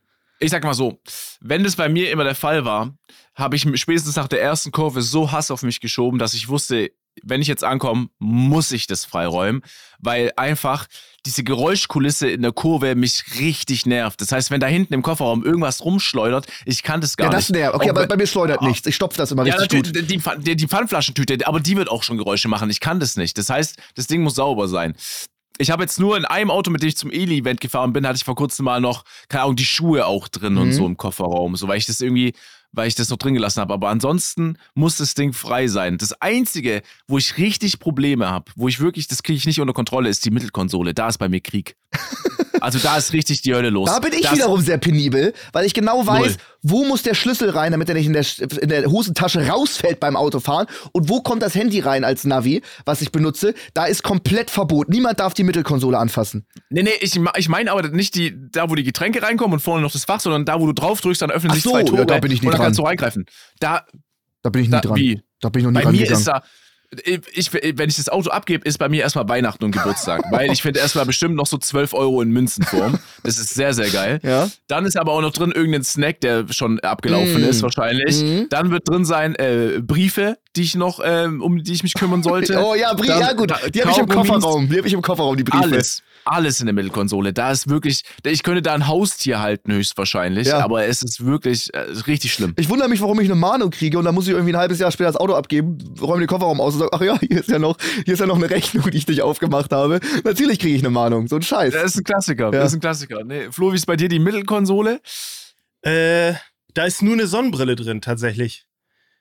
Ich sag mal so, wenn das bei mir immer der Fall war, habe ich spätestens nach der ersten Kurve so Hass auf mich geschoben, dass ich wusste, wenn ich jetzt ankomme, muss ich das freiräumen, weil einfach diese Geräuschkulisse in der Kurve mich richtig nervt. Das heißt, wenn da hinten im Kofferraum irgendwas rumschleudert, ich kann das gar Ja, das nicht. nervt. Okay, aber bei mir schleudert nichts. Ich stopfe das immer Ja, richtig gut. die, Pfann- die, die Pfannflaschentüte, aber die wird auch schon Geräusche machen. Ich kann das nicht. Das heißt, das Ding muss sauber sein. Ich habe jetzt nur in einem Auto, mit dem ich zum Eli-Event gefahren bin, hatte ich vor kurzem mal noch, keine Ahnung, die Schuhe auch drin und Mhm. so im Kofferraum, so weil ich das irgendwie, weil ich das noch drin gelassen habe. Aber ansonsten muss das Ding frei sein. Das Einzige, wo ich richtig Probleme habe, wo ich wirklich, das kriege ich nicht unter Kontrolle, ist die Mittelkonsole. Da ist bei mir Krieg. Also da ist richtig die Hölle los. Da bin ich das, wiederum sehr penibel, weil ich genau weiß, Null. Wo muss der Schlüssel rein, damit er nicht in der, in der Hosentasche rausfällt beim Autofahren und wo kommt das Handy rein als Navi, was ich benutze. Da ist komplett Verbot. Niemand darf die Mittelkonsole anfassen. Nee, nee, ich, ich meine aber nicht die, da, wo die Getränke reinkommen und vorne noch das Fach, sondern da, wo du drauf drückst, dann öffnen Ach sich so, zwei ja, Tore da bin ich nie und dann dran. kannst du reingreifen. Da, Da bin ich nie da dran. wie? Da bin ich noch nie Bei dran mir gegangen. ist da, ich, wenn ich das Auto abgebe, ist bei mir erstmal Weihnachten und Geburtstag. weil ich finde erstmal bestimmt noch so 12 Euro in Münzenform. Das ist sehr, sehr geil. Ja. Dann ist aber auch noch drin irgendein Snack, der schon abgelaufen Mm. ist, wahrscheinlich. Mhm. Dann wird drin sein äh, Briefe, die ich noch, ähm, um die ich mich kümmern sollte. Oh ja, Brie Dann- ja gut. Die habe ich im. Kofferraum. Die habe ich im Kofferraum, die Briefe. Alles. Alles in der Mittelkonsole. Da ist wirklich, ich könnte da ein Haustier halten, höchstwahrscheinlich. Ja. Aber es ist wirklich äh, richtig schlimm. Ich wundere mich, warum ich eine Mahnung kriege und dann muss ich irgendwie ein halbes Jahr später das Auto abgeben, räume den Kofferraum aus und sage, ach ja, hier ist ja noch, hier ist ja noch eine Rechnung, die ich nicht aufgemacht habe. Natürlich kriege ich eine Mahnung. So ein Scheiß. Das ist ein Klassiker. Ja. Das ist ein Klassiker. Nee, Flo, wie ist bei dir die Mittelkonsole? Äh, da ist nur eine Sonnenbrille drin, tatsächlich.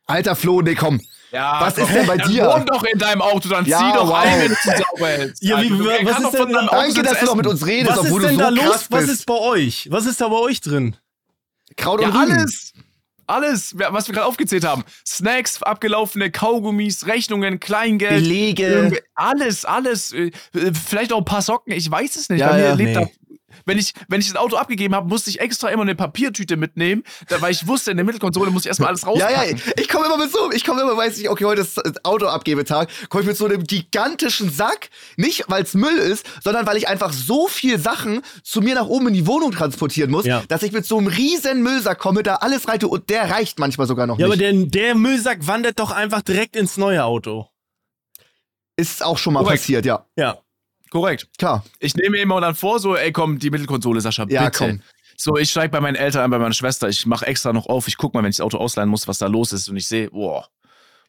Alter Flo, nee, komm. Ja, Was ist denn bei dann dir? Wohn doch in deinem Auto, dann Ja, zieh doch wow. ein, wenn du sauber hältst. Ja, wie- du- was ist denn Danke, dass du noch mit uns redest, Was obwohl ist denn du so da los? Was ist bei euch? Was ist da bei euch drin? Kraut Ja, und Rüben. alles. Alles, was wir gerade aufgezählt haben. Snacks, abgelaufene Kaugummis, Rechnungen, Kleingeld. Belege. Alles, alles. Äh, Vielleicht auch ein paar Socken, ich weiß es nicht. Ja, Bei mir ja, lebt nee. Wenn, ich, wenn ich das Auto abgegeben habe, musste ich extra immer eine Papiertüte mitnehmen, da, weil ich wusste, in der Mittelkonsole muss ich erstmal alles Ja, rauspacken. ja, ich komme immer mit so, ich komme immer, weiß ich, okay, heute ist äh, Autoabgebetag, komme ich mit so einem gigantischen Sack, nicht weil es Müll ist, sondern weil ich einfach so viel Sachen zu mir nach oben in die Wohnung transportieren muss, Ja. dass ich mit so einem riesen Müllsack komme, da alles rein tue und der reicht manchmal sogar noch Ja, aber nicht. der, der Müllsack wandert doch einfach direkt ins neue Auto. ist auch schon mal Korrekt. passiert, ja. Ja. Korrekt. Klar. Ich nehme mir immer dann vor, so, ey, komm, die Mittelkonsole, Sascha, bitte. Ja, komm. So, ich steige bei meinen Eltern ein, bei meiner Schwester. Ich mache extra noch auf. Ich guck mal, wenn ich das Auto ausleihen muss, was da los ist. Und ich sehe, boah,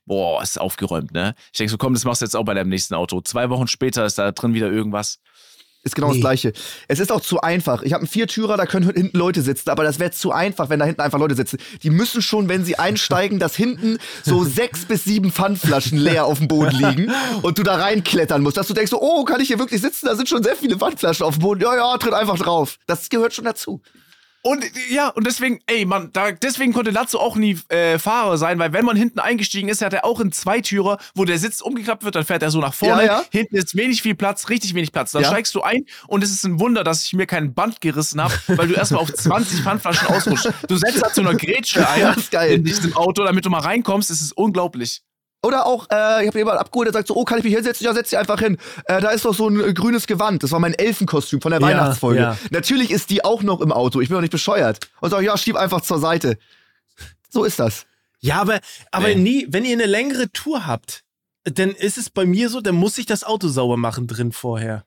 boah, ist aufgeräumt, ne? Ich denke so, komm, das machst du jetzt auch bei deinem nächsten Auto. Zwei Wochen später ist da drin wieder irgendwas. Ist genau das Gleiche. Es ist auch zu einfach. Ich habe einen Viertürer, da können hinten Leute sitzen, aber das wäre zu einfach, wenn da hinten einfach Leute sitzen. Die müssen schon, wenn sie einsteigen, dass hinten so sechs bis sieben Pfandflaschen leer auf dem Boden liegen und du da reinklettern musst. Dass du denkst, so, oh, kann ich hier wirklich sitzen? Da sind schon sehr viele Pfandflaschen auf dem Boden. Ja, ja, tritt einfach drauf. Das gehört schon dazu. Und ja, und deswegen, ey, man, da, deswegen konnte Lazzo auch nie äh, Fahrer sein, weil wenn man hinten eingestiegen ist, hat er auch einen Zweitürer, wo der Sitz umgeklappt wird, dann fährt er so nach vorne. Ja, ja. Hinten ist wenig viel Platz, richtig wenig Platz. Dann Ja. steigst du ein und es ist ein Wunder, dass ich mir kein Band gerissen habe, weil du erstmal auf 20 Pfandflaschen ausrutschst. Du setzt da zu einer Grätsche ein Ja, ist geil. in diesem Auto, damit du mal reinkommst. Es ist unglaublich. Oder auch, äh, ich habe jemanden abgeholt, der sagt so, oh, kann ich mich hinsetzen? Ja, setz dich einfach hin. Äh, da ist doch so ein äh, grünes Gewand. Das war mein Elfenkostüm von der Ja, Weihnachtsfolge. ja. Natürlich ist die auch noch im Auto. Ich bin doch nicht bescheuert. Und sag, ja, schieb einfach zur Seite. So ist das. Ja, aber, aber Nee. nie, wenn ihr eine längere Tour habt, dann ist es bei mir so, dann muss ich das Auto sauber machen drin vorher.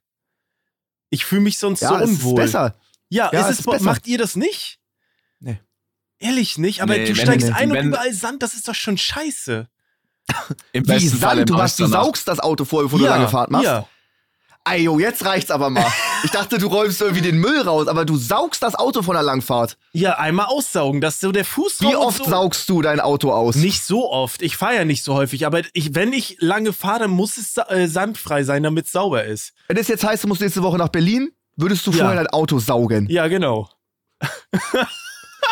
Ich fühle mich sonst so Ja, ist unwohl. besser. Ja, Ja, ist es ist besser. macht ihr das nicht? Nee. Ehrlich nicht, aber Nee, du wenn- steigst nee, ein und wenn- überall Sand, das ist doch schon scheiße. Im Wie besten Fall Sand, du, machst, du saugst das Auto vorher, bevor du lange Fahrt machst. Ja. Ayo, jetzt reicht's aber mal. Ich dachte, du räumst irgendwie den Müll raus, aber du saugst das Auto von der Langfahrt. ja, einmal aussaugen, dass so der Fuß Wie oft so saugst du dein Auto aus? Nicht so oft. Ich fahre ja nicht so häufig, aber ich, wenn ich lange fahre, dann muss es äh, sandfrei sein, damit es sauber ist. Wenn es jetzt heißt, du musst nächste Woche nach Berlin, würdest du Ja. vorher dein Auto saugen. Ja, genau.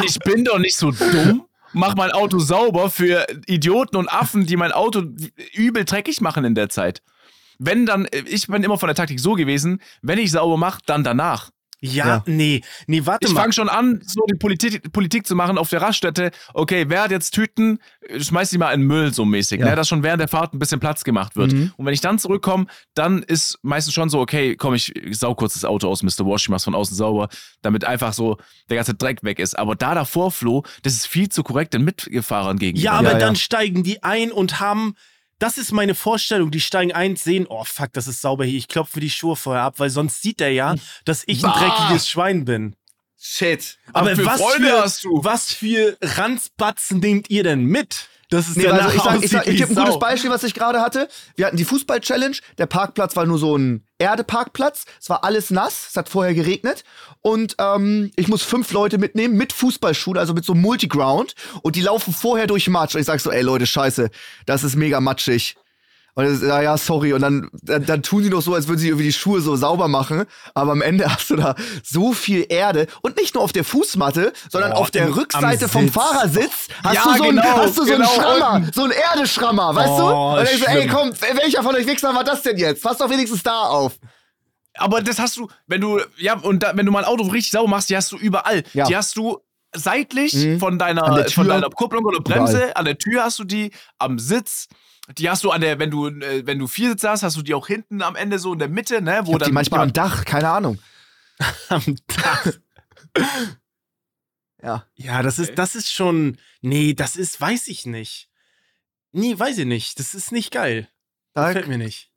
Ich bin doch nicht so dumm. Mach mein Auto sauber für Idioten und Affen, die mein Auto übel dreckig machen in der Zeit. Wenn dann, ich bin immer von der Taktik so gewesen, wenn ich sauber mache, dann danach. Ja, Ja. nee. Nee, warte Ich mal. fange schon an, so die Politik, Politik zu machen auf der Raststätte. Okay, wer hat jetzt Tüten? Schmeiß die mal in den Müll so mäßig. Ja. Ne, dass schon während der Fahrt ein bisschen Platz gemacht wird. Mhm. Und wenn ich dann zurückkomme, dann ist meistens schon so, okay, komm, ich sau kurz das Auto aus, Mr. Wash, ich mach's von außen sauber, damit einfach so der ganze Dreck weg ist. Aber da davor, Flo, das ist viel zu korrekt den Mitfahrern gegenüber. Ja, aber Ja, ja. dann steigen die ein und haben. Das ist meine Vorstellung. Die steigen ein, sehen, oh fuck, das ist sauber hier. Ich klopfe die Schuhe vorher ab, weil sonst sieht er ja, dass ich ein dreckiges Schwein bin. Shit. Aber für was, Freunde für, hast du? was für Ranzbatzen nehmt ihr denn mit? Das ist Nee, danach also ich, sag, ich, sag, ich gebe ein gutes. Beispiel, was ich gerade hatte. Wir hatten die Fußball-Challenge. Der Parkplatz war nur so ein Erdeparkplatz. Es war alles nass. Es hat vorher geregnet. Und ähm, ich muss fünf Leute mitnehmen mit Fußballschuhen, also mit so einem Multiground. Und die laufen vorher durch Matsch. Und ich sag so, ey Leute, scheiße, das ist mega matschig. Und das, ja, ja, sorry. Und dann, dann, dann tun die noch so, als würden sie irgendwie die Schuhe so sauber machen. Aber am Ende hast du da so viel Erde. Und nicht nur auf der Fußmatte, sondern Oh, auf der im- Rückseite vom Sitz. Fahrersitz hast Ja, du so, genau, einen, hast du so genau, einen Schrammer, unten. so einen Erdeschrammer, weißt du? Oh, Und dann du, ey, komm, welcher von euch Wichser war das denn jetzt? Pass doch wenigstens da auf. Aber das hast du, wenn du, ja, und da, wenn du mal ein Auto richtig sauber machst, die hast du überall. Ja. Die hast du seitlich Mhm. von deiner, von deiner Kupplung oder Bremse, Überall. an der Tür hast du die, am Sitz. Die hast du an der, wenn du, äh, wenn du Viersitz hast, hast du die auch hinten am Ende so in der Mitte, ne? Wo Ich dann die manchmal am Dach, keine Ahnung. Am Tag. Ja. Ja, das ist, das ist schon. Nee, das ist, weiß ich nicht. Nee, weiß ich nicht. Das ist nicht geil. Da, Gefällt mir nicht.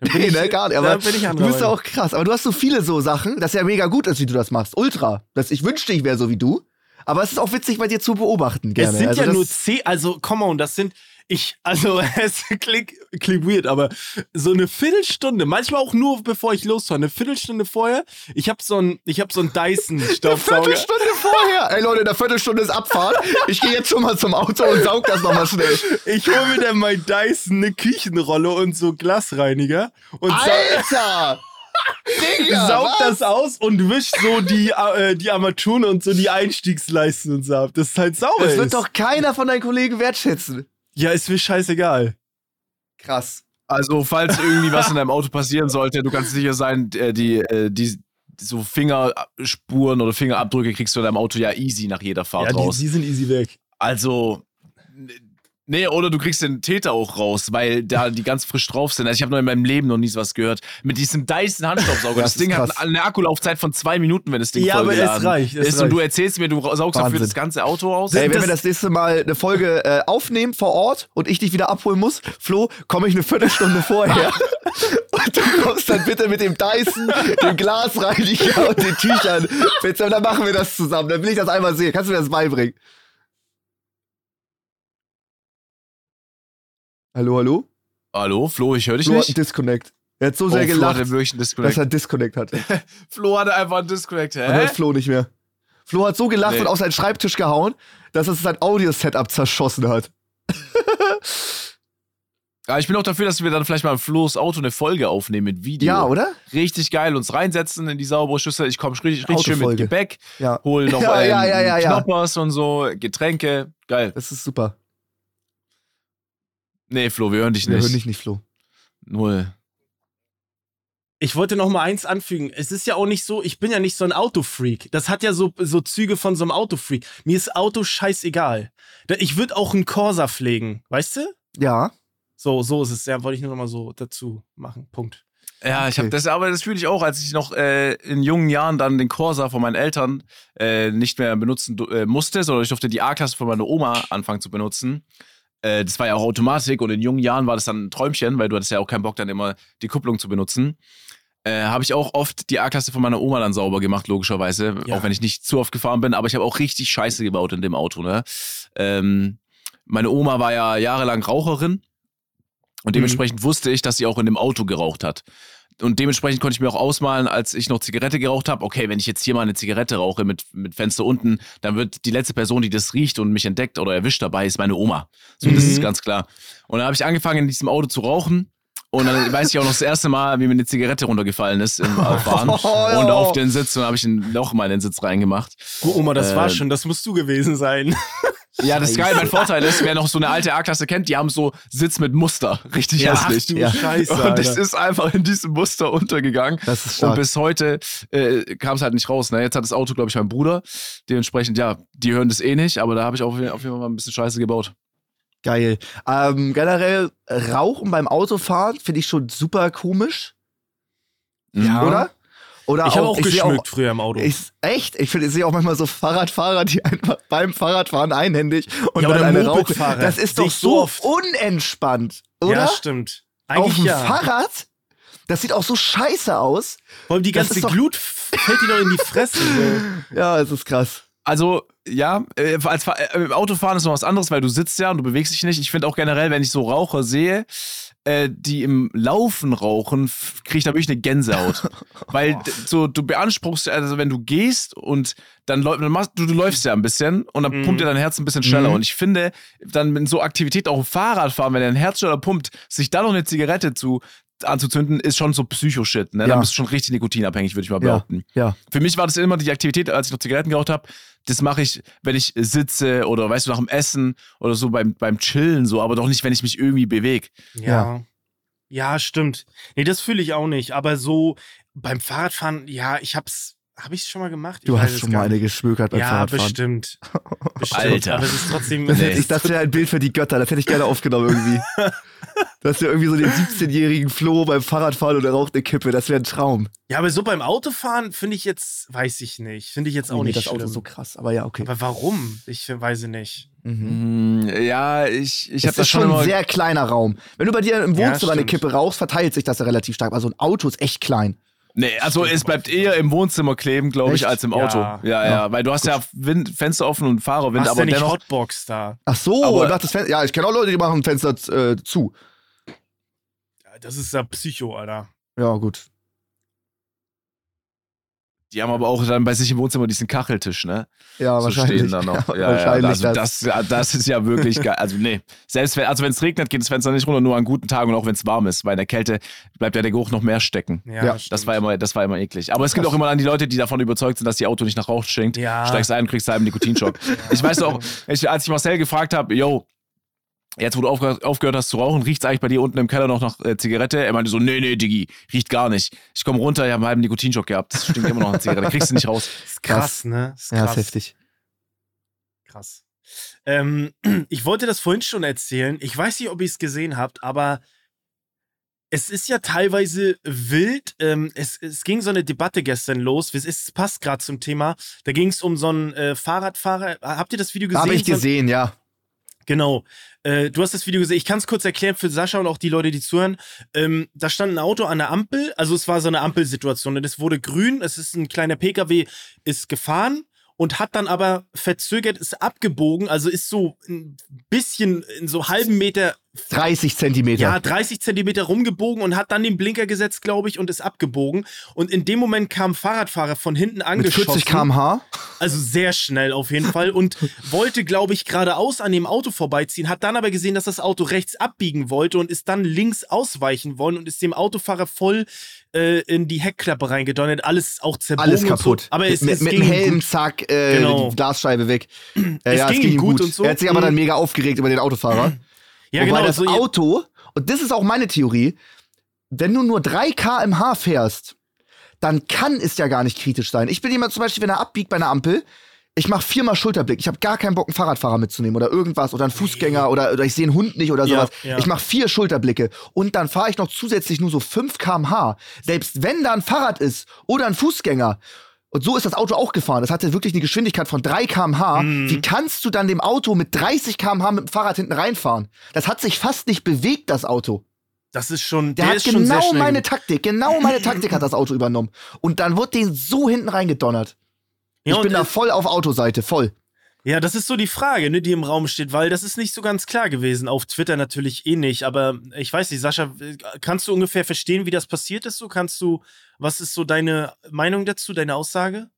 Da bin nee, ich- ne, gar nicht. Aber bin ich du bist ja auch krass. Aber du hast so viele so Sachen, dass ja mega gut ist, wie du das machst. Ultra. Das, ich wünschte, ich wäre so wie du. Aber es ist auch witzig, bei dir zu beobachten. Gerne. Es sind also ja nur zehn, also come on, das sind, ich, also es klingt, klingt weird, aber so eine Viertelstunde, manchmal auch nur bevor ich losfahre, eine Viertelstunde vorher, ich habe so ein, ich habe so ein Dyson Eine. Viertelstunde vorher. Ey Leute, in der Viertelstunde ist Abfahrt. Ich gehe jetzt schon mal zum Auto und saug das nochmal schnell. Ich hole mir dann mein Dyson eine Küchenrolle und so Glasreiniger und Alter! Digga, saug was? das aus und wisch so die, äh, die Armaturen und so die Einstiegsleisten und so ab. Das ist halt sauber Das wird doch keiner von deinen Kollegen wertschätzen. Ja, ist mir scheißegal. Krass. Also, falls irgendwie was in deinem Auto passieren sollte, du kannst sicher sein, äh, die, äh, die, so Fingerspuren oder Fingerabdrücke kriegst du in deinem Auto ja easy nach jeder Fahrt Ja, die, raus. die sind easy weg. Also, nee, oder du kriegst den Täter auch raus, weil da die ganz frisch drauf sind. Also ich habe noch in meinem Leben noch nie sowas gehört. Mit diesem Dyson Handstaubsauger. Das das Ding ist hat krass. eine Akkulaufzeit von zwei Minuten, wenn das Ding Ja, aber es reicht, es ist. Und reicht. du erzählst mir, du saugst dafür Wahnsinn. das ganze Auto aus. Ey, wenn das- wir das nächste Mal eine Folge äh, aufnehmen vor Ort und ich dich wieder abholen muss, Flo, komme ich eine Viertelstunde vorher. und du kommst dann bitte mit dem Dyson, dem Glasreiniger und den Tüchern. Bitte, und dann machen wir das zusammen. Dann will ich das einmal sehen. Kannst du mir das beibringen? Hallo, hallo? Hallo, Flo, ich höre dich Flo hat nicht. Disconnect. Er hat so Oh, sehr Flo gelacht, hatte einen dass Disconnect. er Disconnect hatte. Flo hatte einfach einen Disconnect. Man hört Hä? Flo nicht mehr. Flo hat so gelacht Nee. und auf seinen Schreibtisch gehauen, dass es sein Audio-Setup zerschossen hat. Aber ich bin auch dafür, dass wir dann vielleicht mal im Flo's Auto eine Folge aufnehmen mit Video. Ja, oder? Richtig geil, uns reinsetzen in die saubere Schüssel. Ich komme richtig, richtig schön mit. Gebäck, Ja. hol noch ja, ja, ja, ja. Knoppers und so, Getränke. Geil. Das ist super. Nee, Flo, wir hören dich Wir nicht. hören dich nicht, Flo. Null. Ich wollte noch mal eins anfügen. Es ist ja auch nicht so, ich bin ja nicht so ein Autofreak. Das hat ja so, so Züge von so einem Autofreak. Mir ist Auto scheißegal. Ich würde auch einen Corsa pflegen, weißt du? Ja. So, so ist es. Ja, wollte ich nur noch mal so dazu machen. Punkt. Ja, ich Okay. habe das, aber das fühle ich auch, als ich noch äh, in jungen Jahren dann den Corsa von meinen Eltern äh, nicht mehr benutzen äh, musste, sondern ich durfte die A-Klasse von meiner Oma anfangen zu benutzen. Äh, das war ja auch Automatik und in jungen Jahren war das dann ein Träumchen, weil du hattest ja auch keinen Bock, dann immer die Kupplung zu benutzen. Äh, habe ich auch oft die A-Klasse von meiner Oma dann sauber gemacht, logischerweise, Ja. auch wenn ich nicht zu oft gefahren bin, aber ich habe auch richtig Scheiße gebaut in dem Auto, ne? Ähm, meine Oma war ja jahrelang Raucherin und dementsprechend wusste ich, dass sie auch in dem Auto geraucht hat. Und dementsprechend konnte ich mir auch ausmalen, als ich noch Zigarette geraucht habe, okay, wenn ich jetzt hier mal eine Zigarette rauche mit, mit Fenster unten, dann wird die letzte Person, die das riecht und mich entdeckt oder erwischt dabei, ist meine Oma. So, das Mhm. ist ganz klar. Und dann habe ich angefangen, in diesem Auto zu rauchen. Und dann weiß ich auch noch das erste Mal, wie mir eine Zigarette runtergefallen ist im Fahren. Oh. Und auf den Sitz, und dann habe ich ein Loch mal in den Sitz reingemacht. Oh, Oma, das Äh, war schon. Das musst du gewesen sein. Ja, das ist geil. Mein Vorteil ist, wer noch so eine alte A-Klasse kennt, die haben so Sitz mit Muster. Richtig Ach hässlich. du Ja. Scheiße, Und Alter. ist einfach in diesem Muster untergegangen. Das ist Und stark. bis heute äh, kam es halt nicht raus. Ne? Jetzt hat das Auto, glaube ich, mein Bruder. Dementsprechend, ja, die hören das eh nicht, aber da habe ich auf, jeden- auf jeden Fall mal ein bisschen Scheiße gebaut. Geil. Ähm, generell, Rauchen beim Autofahren finde ich schon super komisch, Ja. oder? Oder ich habe auch ich seh geschmückt früher im Auto. Ich, echt? Ich finde, ich sehe auch manchmal so Fahrradfahrer, die einfach beim Fahrradfahren einhändig und Ja, dann eine rauchen. Das ist doch so oft. unentspannt, oder? Ja, stimmt. Auf Eigentlich dem ja. Fahrrad? Das sieht auch so scheiße aus. Vor allem die ganze Glut fällt dir doch in die Fresse. So. Ja, es ist krass. Also, ja, äh, als äh, im Autofahren ist noch was anderes, weil du sitzt ja und du bewegst dich nicht. Ich finde auch generell, wenn ich so Raucher sehe, äh, die im Laufen rauchen, kriege ich da wirklich eine Gänsehaut. weil so, du beanspruchst, also wenn du gehst und dann, läu- dann machst du, du läufst ja ein bisschen und dann Mhm. pumpt dir dein Herz ein bisschen schneller. Mhm. Und ich finde, dann mit so Aktivität auch im Fahrradfahren, wenn dein Herz schneller pumpt, sich da noch eine Zigarette zu anzuzünden, ist schon so Psycho-Shit. Ne? Ja. Dann bist du schon richtig nikotinabhängig, würde ich mal Ja. behaupten. Ja. Für mich war das immer die Aktivität, als ich noch Zigaretten geraucht habe. Das mache ich, wenn ich sitze oder weißt du, nach dem Essen oder so beim, beim Chillen so, aber doch nicht, wenn ich mich irgendwie bewege. Ja. Ja, stimmt. Nee, das fühle ich auch nicht. Aber so beim Fahrradfahren, ja, ich hab's. Hab ich's schon mal gemacht? Ich Du hast schon mal eine geschmökert beim Ja, Fahrradfahren. bestimmt. bestimmt. Alter. Aber es ist trotzdem. Das, Nee. hätte ich, das wäre ein Bild für die Götter, das hätte ich gerne aufgenommen irgendwie. Das wäre irgendwie so den 17-jährigen Flo beim Fahrradfahren und er raucht eine Kippe, das wäre ein Traum. Ja, aber so beim Autofahren finde ich jetzt, weiß ich nicht. Finde ich jetzt auch Nee, nicht das Auto schlimm. ist so krass, aber ja, okay. aber warum? Ich weiß nicht. Mhm. Mm, Ja, ich, ich habe das ist schon schon ein sehr kleiner Raum. Wenn du bei dir im Ja, Wohnzimmer eine stimmt. Kippe rauchst, verteilt sich das ja relativ stark. Also ein Auto ist echt klein. Nee, also es bleibt eher im Wohnzimmer kleben, glaube ich, Echt? als im Auto. Ja. Ja, ja, weil du hast ja Wind, Fenster offen und Fahrerwind, Machst aber ja nicht dennoch. Hotbox da. Ach so, Aber- das Fenster. Ja, ich kenne auch Leute, die machen Fenster äh, zu. Das ist ja Psycho, Alter. Ja, gut. Die haben aber auch dann bei sich im Wohnzimmer diesen Kacheltisch, ne? Ja, so wahrscheinlich. stehen da noch. Ja, Ja, wahrscheinlich. ja, also das. das, ja, das ist ja wirklich geil. Also nee, selbst wenn also wenn es regnet, geht das Fenster nicht runter, nur an guten Tagen und auch wenn es warm ist, weil in der Kälte bleibt ja der Geruch noch mehr stecken. Ja, Ja, Das stimmt. war immer, das war immer eklig. Aber es gibt auch immer dann die Leute, die davon überzeugt sind, dass ihr Auto nicht nach Rauch stinkt. Ja. Steigst ein und kriegst einen Nikotinschock. Ich weiß auch, ich, als ich Marcel gefragt habe, yo, jetzt wo du aufgehört, aufgehört hast zu rauchen, riecht's eigentlich bei dir unten im Keller noch nach äh, Zigarette? Er meinte so, nee, nee, Diggi, riecht gar nicht. Ich komme runter, ich habe einen halben Nikotinschock gehabt. Das stinkt immer noch nach Zigarette. Kriegst du nicht raus. Das ist krass, ne? Das ist Ja, krass. ist heftig. Krass. Ähm, ich wollte das vorhin schon erzählen. Ich weiß nicht, ob ihr es gesehen habt, aber es ist ja teilweise wild. Ähm, es, es ging so eine Debatte gestern los. Es, es passt gerade zum Thema. Da ging es um so einen äh, Fahrradfahrer. Habt ihr das Video gesehen? Habe ich So gesehen, ja. Genau. Äh, du hast das Video gesehen. Ich kann es kurz erklären für Sascha und auch die Leute, die zuhören. Ähm, da stand ein Auto an der Ampel. Also es war so eine Ampelsituation. Und es wurde grün. Es ist ein kleiner PKW, ist gefahren und hat dann aber verzögert, ist abgebogen. Also ist so ein bisschen in so halben Meter 30 Zentimeter. ja, 30 Zentimeter rumgebogen und hat dann den Blinker gesetzt, glaube ich, und ist abgebogen. Und in dem Moment kam ein Fahrradfahrer von hinten Mit angeschossen. 40 km/h. Also sehr schnell auf jeden Fall und wollte, glaube ich, geradeaus an dem Auto vorbeiziehen, hat dann aber gesehen, dass das Auto rechts abbiegen wollte und ist dann links ausweichen wollen und ist dem Autofahrer voll äh, in die Heckklappe reingedonnert. Alles auch zerbogen. Alles kaputt. So. Aber es, mit, es mit ging dem Helm, gut. zack, äh, Genau. die Glasscheibe weg. Äh, Es ja, ging ihm gut und so. Er hat sich aber dann mega aufgeregt über den Autofahrer. Ja, Wobei genau. das so, Auto, und das ist auch meine Theorie, wenn du nur 3 km/h fährst, dann kann es ja gar nicht kritisch sein. Ich bin jemand zum Beispiel, wenn er abbiegt bei einer Ampel, ich mache viermal Schulterblick. Ich habe gar keinen Bock, einen Fahrradfahrer mitzunehmen oder irgendwas oder einen Fußgänger oder, oder ich sehe einen Hund nicht oder Ja, sowas. ja. Ich mache vier Schulterblicke und dann fahre ich noch zusätzlich nur so 5 km/h. Selbst wenn da ein Fahrrad ist oder ein Fußgänger. Und so ist das Auto auch gefahren. Das hatte wirklich eine Geschwindigkeit von 3 km/h. Mhm. Wie kannst du dann dem Auto mit 30 km/h mit dem Fahrrad hinten reinfahren? Das hat sich fast nicht bewegt, das Auto. das ist schon. Der, Der, hat ist schon sehr genau meine. Taktik, genau meine Taktik hat das Auto übernommen. Und dann wird den so hinten reingedonnert. Ja, ich bin da voll auf Autoseite, voll. Ja, das ist so die Frage, ne, die im Raum steht, weil das ist nicht so ganz klar gewesen. Auf Twitter natürlich eh nicht, aber ich weiß nicht, Sascha, kannst du ungefähr verstehen, wie das passiert ist? So kannst du, was ist so deine Meinung dazu, deine Aussage?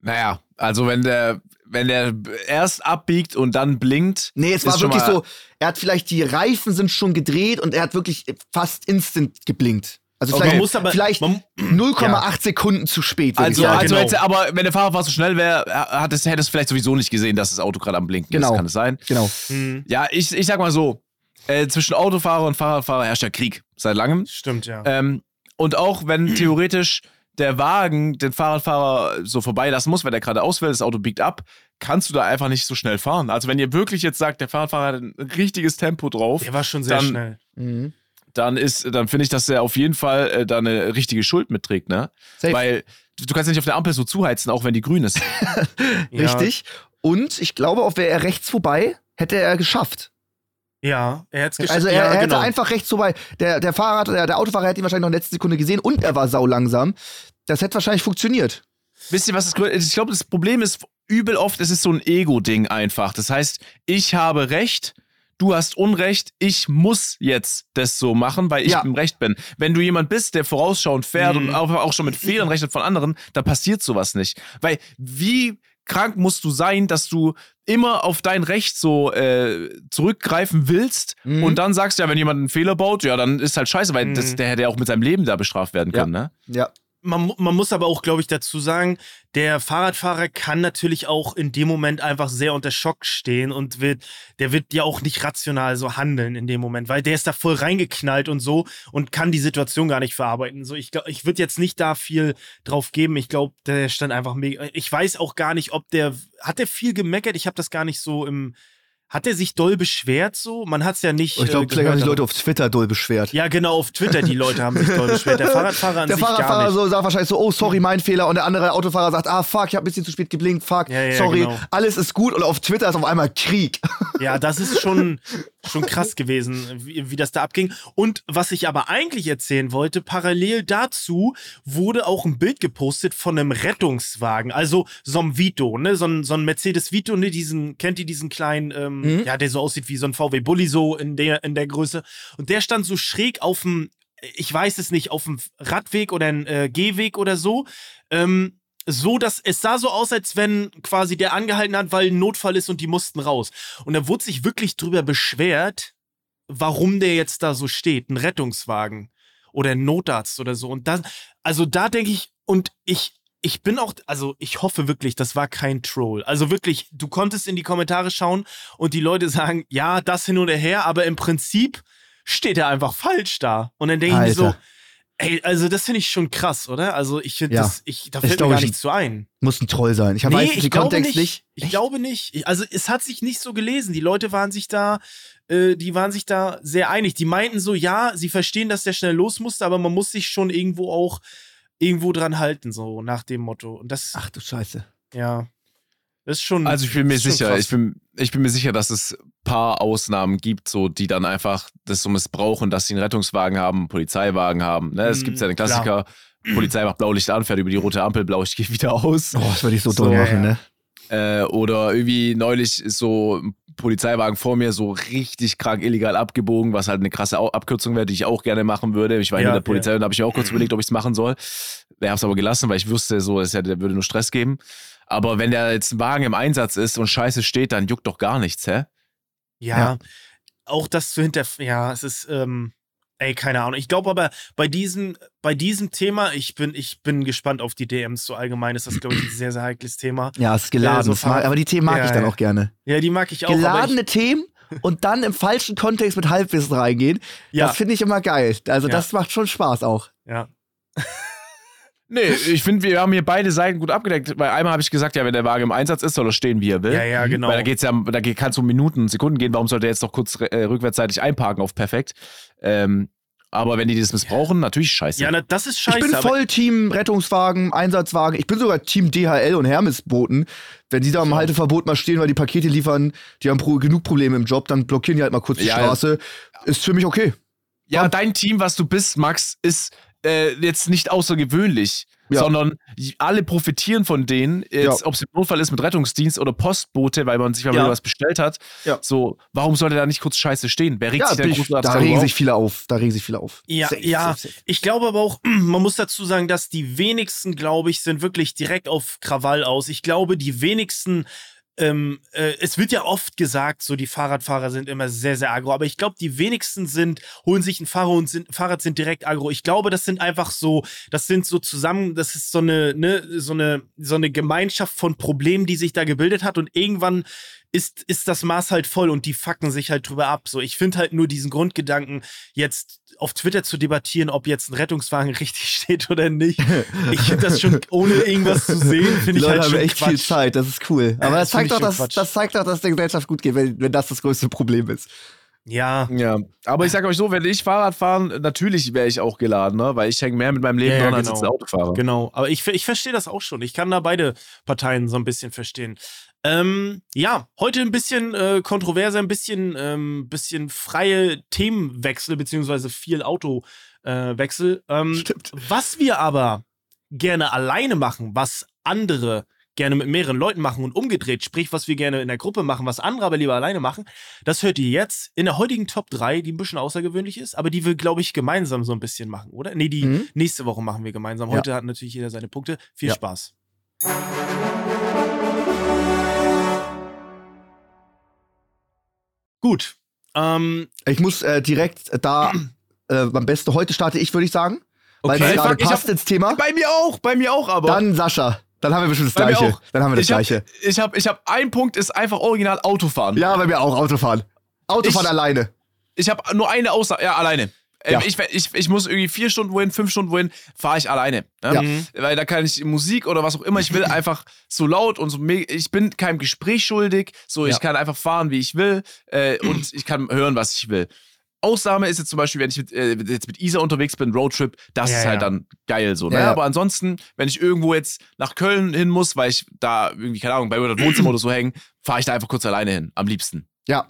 Naja, also wenn der, wenn der erst abbiegt und dann blinkt. Nee, es war wirklich mal- so, er hat vielleicht die Reifen sind schon gedreht und er hat wirklich fast instant geblinkt. Also Okay. vielleicht, Man muss aber- vielleicht man- 0,8 Sekunden zu spät. Also, sagen. also genau. hätte, aber wenn der Fahrradfahrer so schnell wäre, hat es, hätte es vielleicht sowieso nicht gesehen, dass das Auto gerade am Blinken Genau. ist. Kann es sein? genau. Hm, Ja, ich, ich sag mal so: äh, zwischen Autofahrer und Fahrradfahrer herrscht ja Krieg seit langem. stimmt, ja. Ähm, und auch wenn theoretisch der Wagen den Fahrradfahrer so vorbeilassen muss, wenn der gerade ausfällt, das Auto biegt ab, kannst du da einfach nicht so schnell fahren. Also wenn ihr wirklich jetzt sagt, der Fahrradfahrer hat ein richtiges Tempo drauf, Der war schon sehr dann- schnell. Mhm. Dann ist, dann finde ich, dass er auf jeden Fall äh, da eine richtige Schuld mitträgt, ne? Safe. Weil du, du kannst ja nicht auf der Ampel so zuheizen, auch wenn die grün ist. Ja. Richtig. Und ich glaube, auch wäre er rechts vorbei, hätte er geschafft. Ja, er hat's geschafft. Also er, ja, er hätte genau. einfach rechts vorbei. Der, der Fahrrad, der, der Autofahrer hätte ihn wahrscheinlich noch in der letzten Sekunde gesehen und er war sau langsam. Das hätte wahrscheinlich funktioniert. Wisst ihr, was das Ich glaube, das Problem ist übel oft, es ist so ein Ego-Ding einfach. Das heißt, ich habe Recht, du hast Unrecht, ich muss jetzt das so machen, weil ich Ja. im Recht bin. Wenn du jemand bist, der vorausschauend fährt Mhm. und auch, schon mit Fehlern rechnet von anderen, dann passiert sowas nicht. Weil wie krank musst du sein, dass du immer auf dein Recht so äh, zurückgreifen willst Mhm. und dann sagst, ja, wenn jemand einen Fehler baut, ja, dann ist halt scheiße, weil Mhm. das, der hätte ja auch mit seinem Leben da bestraft werden Ja. können, ne? Ja. Man, man muss aber auch, glaube ich, dazu sagen, der Fahrradfahrer kann natürlich auch in dem Moment einfach sehr unter Schock stehen und wird, der wird ja auch nicht rational so handeln in dem Moment, weil der ist da voll reingeknallt und so und kann die Situation gar nicht verarbeiten. So, ich, glaub- ich würde jetzt nicht da viel drauf geben. Ich glaube, der stand einfach mega. Ich weiß auch gar nicht, ob der, hat der viel gemeckert? Ich habe das gar nicht so im, hat er sich doll beschwert so? Man hat es ja nicht. Und ich glaube, äh, haben sich Leute auf Twitter doll beschwert. ja, genau, auf Twitter, die Leute haben sich doll beschwert. Der Fahrradfahrer an Der sich gar Fahrradfahrer nicht. so sagt wahrscheinlich so, oh sorry, mein Fehler. Und der andere Autofahrer sagt, ah fuck, ich habe ein bisschen zu spät geblinkt, fuck, Ja, ja, sorry, genau. alles ist gut. Und auf Twitter ist auf einmal Krieg. Ja, das ist schon, schon krass gewesen, wie, wie das da abging. Und was ich aber eigentlich erzählen wollte, parallel dazu wurde auch ein Bild gepostet von einem Rettungswagen, also so ein Vito, ne, so ein, so ein Mercedes Vito, ne, diesen, kennt ihr diesen kleinen, ähm, Mhm. ja, der so aussieht wie so ein VW Bulli, so in der, in der Größe. Und der stand so schräg auf dem, ich weiß es nicht, auf dem Radweg oder ein äh, Gehweg oder so. Ähm, so, dass es sah so aus, als wenn quasi der angehalten hat, weil ein Notfall ist und die mussten raus. Und da wurde sich wirklich drüber beschwert, warum der jetzt da so steht, ein Rettungswagen oder ein Notarzt oder so. Und dann, also da denke ich, und ich, ich bin auch, also ich hoffe wirklich, das war kein Troll. Also wirklich, du konntest in die Kommentare schauen und die Leute sagen, ja, das hin oder her, aber im Prinzip steht er einfach falsch da. Und dann denke ich mir so. Ey, also das finde ich schon krass, oder? Also ich finde Ja. das, ich, da Ich fällt mir gar ich- nichts zu ein. Muss ein Troll sein. Ich weiß Nee, den Kontext nicht. Ich Echt? glaube nicht. Ich, also es hat sich nicht so gelesen. Die Leute waren sich da, äh, die waren sich da sehr einig. Die meinten so, ja, sie verstehen, dass der schnell los musste, aber man muss sich schon irgendwo auch irgendwo dran halten, so nach dem Motto. Und das, Ach du Scheiße. ja, das ist schon. Also ich bin mir sicher, ich bin, ich bin mir sicher, dass es paar Ausnahmen gibt, so die dann einfach das so missbrauchen, dass sie einen Rettungswagen haben, einen Polizeiwagen haben. Ne? Es gibt ja den Klassiker, Polizei macht Blaulicht an, fährt über die rote Ampel, Blaulicht geht wieder aus. Oh, das würde ich so So, ja, machen, ja. ne? Äh, oder irgendwie neulich ist so ein Polizeiwagen vor mir so richtig krank illegal abgebogen, was halt eine krasse Abkürzung wäre, die ich auch gerne machen würde. Ich war Ja, hinter der ja. Polizei und da habe ich mir auch kurz überlegt, ob ich es machen soll. Ich habe es aber gelassen, weil ich wusste, so, es ja, der würde nur Stress geben. Aber wenn da jetzt ein Wagen im Einsatz ist und scheiße steht, dann juckt doch gar nichts, hä? Ja, Ja. auch das zu hinter, ja, es ist, ähm, ey, keine Ahnung. Ich glaube aber bei diesem, bei diesem Thema, ich bin, ich bin gespannt auf die DMs. So allgemein ist das, glaube ich, ein sehr, sehr heikles Thema. Ja, es ist geladen. Ja, so mag- aber die Themen mag Ja, ich dann ja. auch gerne. Ja, die mag ich auch. Geladene Themen und dann im falschen Kontext mit Halbwissen reingehen, Ja. das finde ich immer geil. Also Ja. das macht schon Spaß auch. Ich, ja. Nee, ich finde, wir haben hier beide Seiten gut abgedeckt. Weil einmal habe ich gesagt, ja, wenn der Wagen im Einsatz ist, soll er stehen, wie er will. ja, ja, genau. Weil da geht's ja, da kann es um Minuten und Sekunden gehen. Warum sollte er jetzt noch kurz äh, rückwärtsseitig einparken auf perfekt? Ähm, aber wenn die das missbrauchen, natürlich scheiße. ja, na, das ist scheiße. ich bin voll Team Rettungswagen, Einsatzwagen. Ich bin sogar Team DHL und Hermesboten. Wenn die da im Halteverbot mal stehen, weil die Pakete liefern, die haben pro genug Probleme im Job, dann blockieren die halt mal kurz die Ja, ja. Straße. Ist für mich okay. Ja, dein Team, was du bist, Max, ist äh, jetzt nicht außergewöhnlich, Ja. sondern alle profitieren von denen, jetzt, Ja. ob es im Notfall ist mit Rettungsdienst oder Postbote, weil man sich mal Ja. was bestellt hat. Ja. So, warum sollte da nicht kurz scheiße stehen? Wer regt Ja, sich denn ich, da regen auf? sich viele auf. Da regen sich viele auf. Ja, Safe, ja. safe, safe. Ich glaube aber auch, man muss dazu sagen, dass die wenigsten, glaube ich, sind wirklich direkt auf Krawall aus. Ich glaube, die wenigsten, ähm, äh, es wird ja oft gesagt, so die Fahrradfahrer sind immer sehr, sehr agro, aber ich glaube, die wenigsten sind, holen sich ein Fahrrad und sind, Fahrrad sind direkt agro. Ich glaube, das sind einfach so, das sind so zusammen, das ist so eine, ne, so eine, so eine Gemeinschaft von Problemen, die sich da gebildet hat und irgendwann ist, ist das Maß halt voll und die fucken sich halt drüber ab. So, ich finde halt nur diesen Grundgedanken, jetzt auf Twitter zu debattieren, ob jetzt ein Rettungswagen richtig steht oder nicht. Ich finde das schon, ohne irgendwas zu sehen, finde ich Leute halt haben schon echt Quatsch. viel Zeit, das ist cool. Aber das das, zeigt doch, dass, Quatsch. das zeigt doch, dass der Gesellschaft gut geht, wenn, wenn das das größte Problem ist. Ja, Ja, aber ich sage euch so, wenn ich Fahrrad fahren, natürlich wäre ich auch geladen, ne? weil ich hänge mehr mit meinem Leben Ja, ja, dran als genau. jetzt ein Autofahrer. genau. Aber ich, ich verstehe das auch schon. Ich kann da beide Parteien so ein bisschen verstehen. Ähm, ja, heute ein bisschen äh, kontroverser, ein bisschen, ähm, bisschen freie Themenwechsel, beziehungsweise viel Autowechsel. Äh, ähm, Stimmt. Was wir aber gerne alleine machen, was andere gerne mit mehreren Leuten machen und umgedreht, sprich, was wir gerne in der Gruppe machen, was andere aber lieber alleine machen, das hört ihr jetzt in der heutigen Top 3, die ein bisschen außergewöhnlich ist, aber die wir, glaube ich, gemeinsam so ein bisschen machen, oder? Nee, die Mhm. nächste Woche machen wir gemeinsam. Ja. Heute hat natürlich jeder seine Punkte. Viel Ja. Spaß. Gut. Ähm, Ich muss äh, direkt da äh, am besten heute starte ich, würde ich sagen. Weil Okay. es gerade Fuck, ich passt hab- ins Thema. Bei mir auch, bei mir auch, aber. Dann Sascha. Dann haben wir bestimmt das Bei Gleiche. Dann haben wir das ich habe Gleiche. ich hab, ich hab, ein Punkt ist einfach original Autofahren. Ja, bei mir auch Autofahren. Autofahren Ich- alleine. Ich habe nur eine Aussage, ja, alleine. Ähm, Ja. ich, ich, ich muss irgendwie vier Stunden wohin, fünf Stunden wohin, fahre ich alleine. Ne? Ja. Weil da kann ich Musik oder was auch immer ich will, einfach so laut und so. Ich bin keinem Gespräch schuldig, so ich Ja. kann einfach fahren, wie ich will äh, und ich kann hören, was ich will. Ausnahme ist jetzt zum Beispiel, wenn ich mit, äh, jetzt mit Isa unterwegs bin, Roadtrip, das Ja, ist halt ja. dann geil so. Ne? Ja. Aber ansonsten, wenn ich irgendwo jetzt nach Köln hin muss, weil ich da irgendwie, keine Ahnung, bei mir das Wohnzimmer oder so hängen, fahre ich da einfach kurz alleine hin, am liebsten. Ja,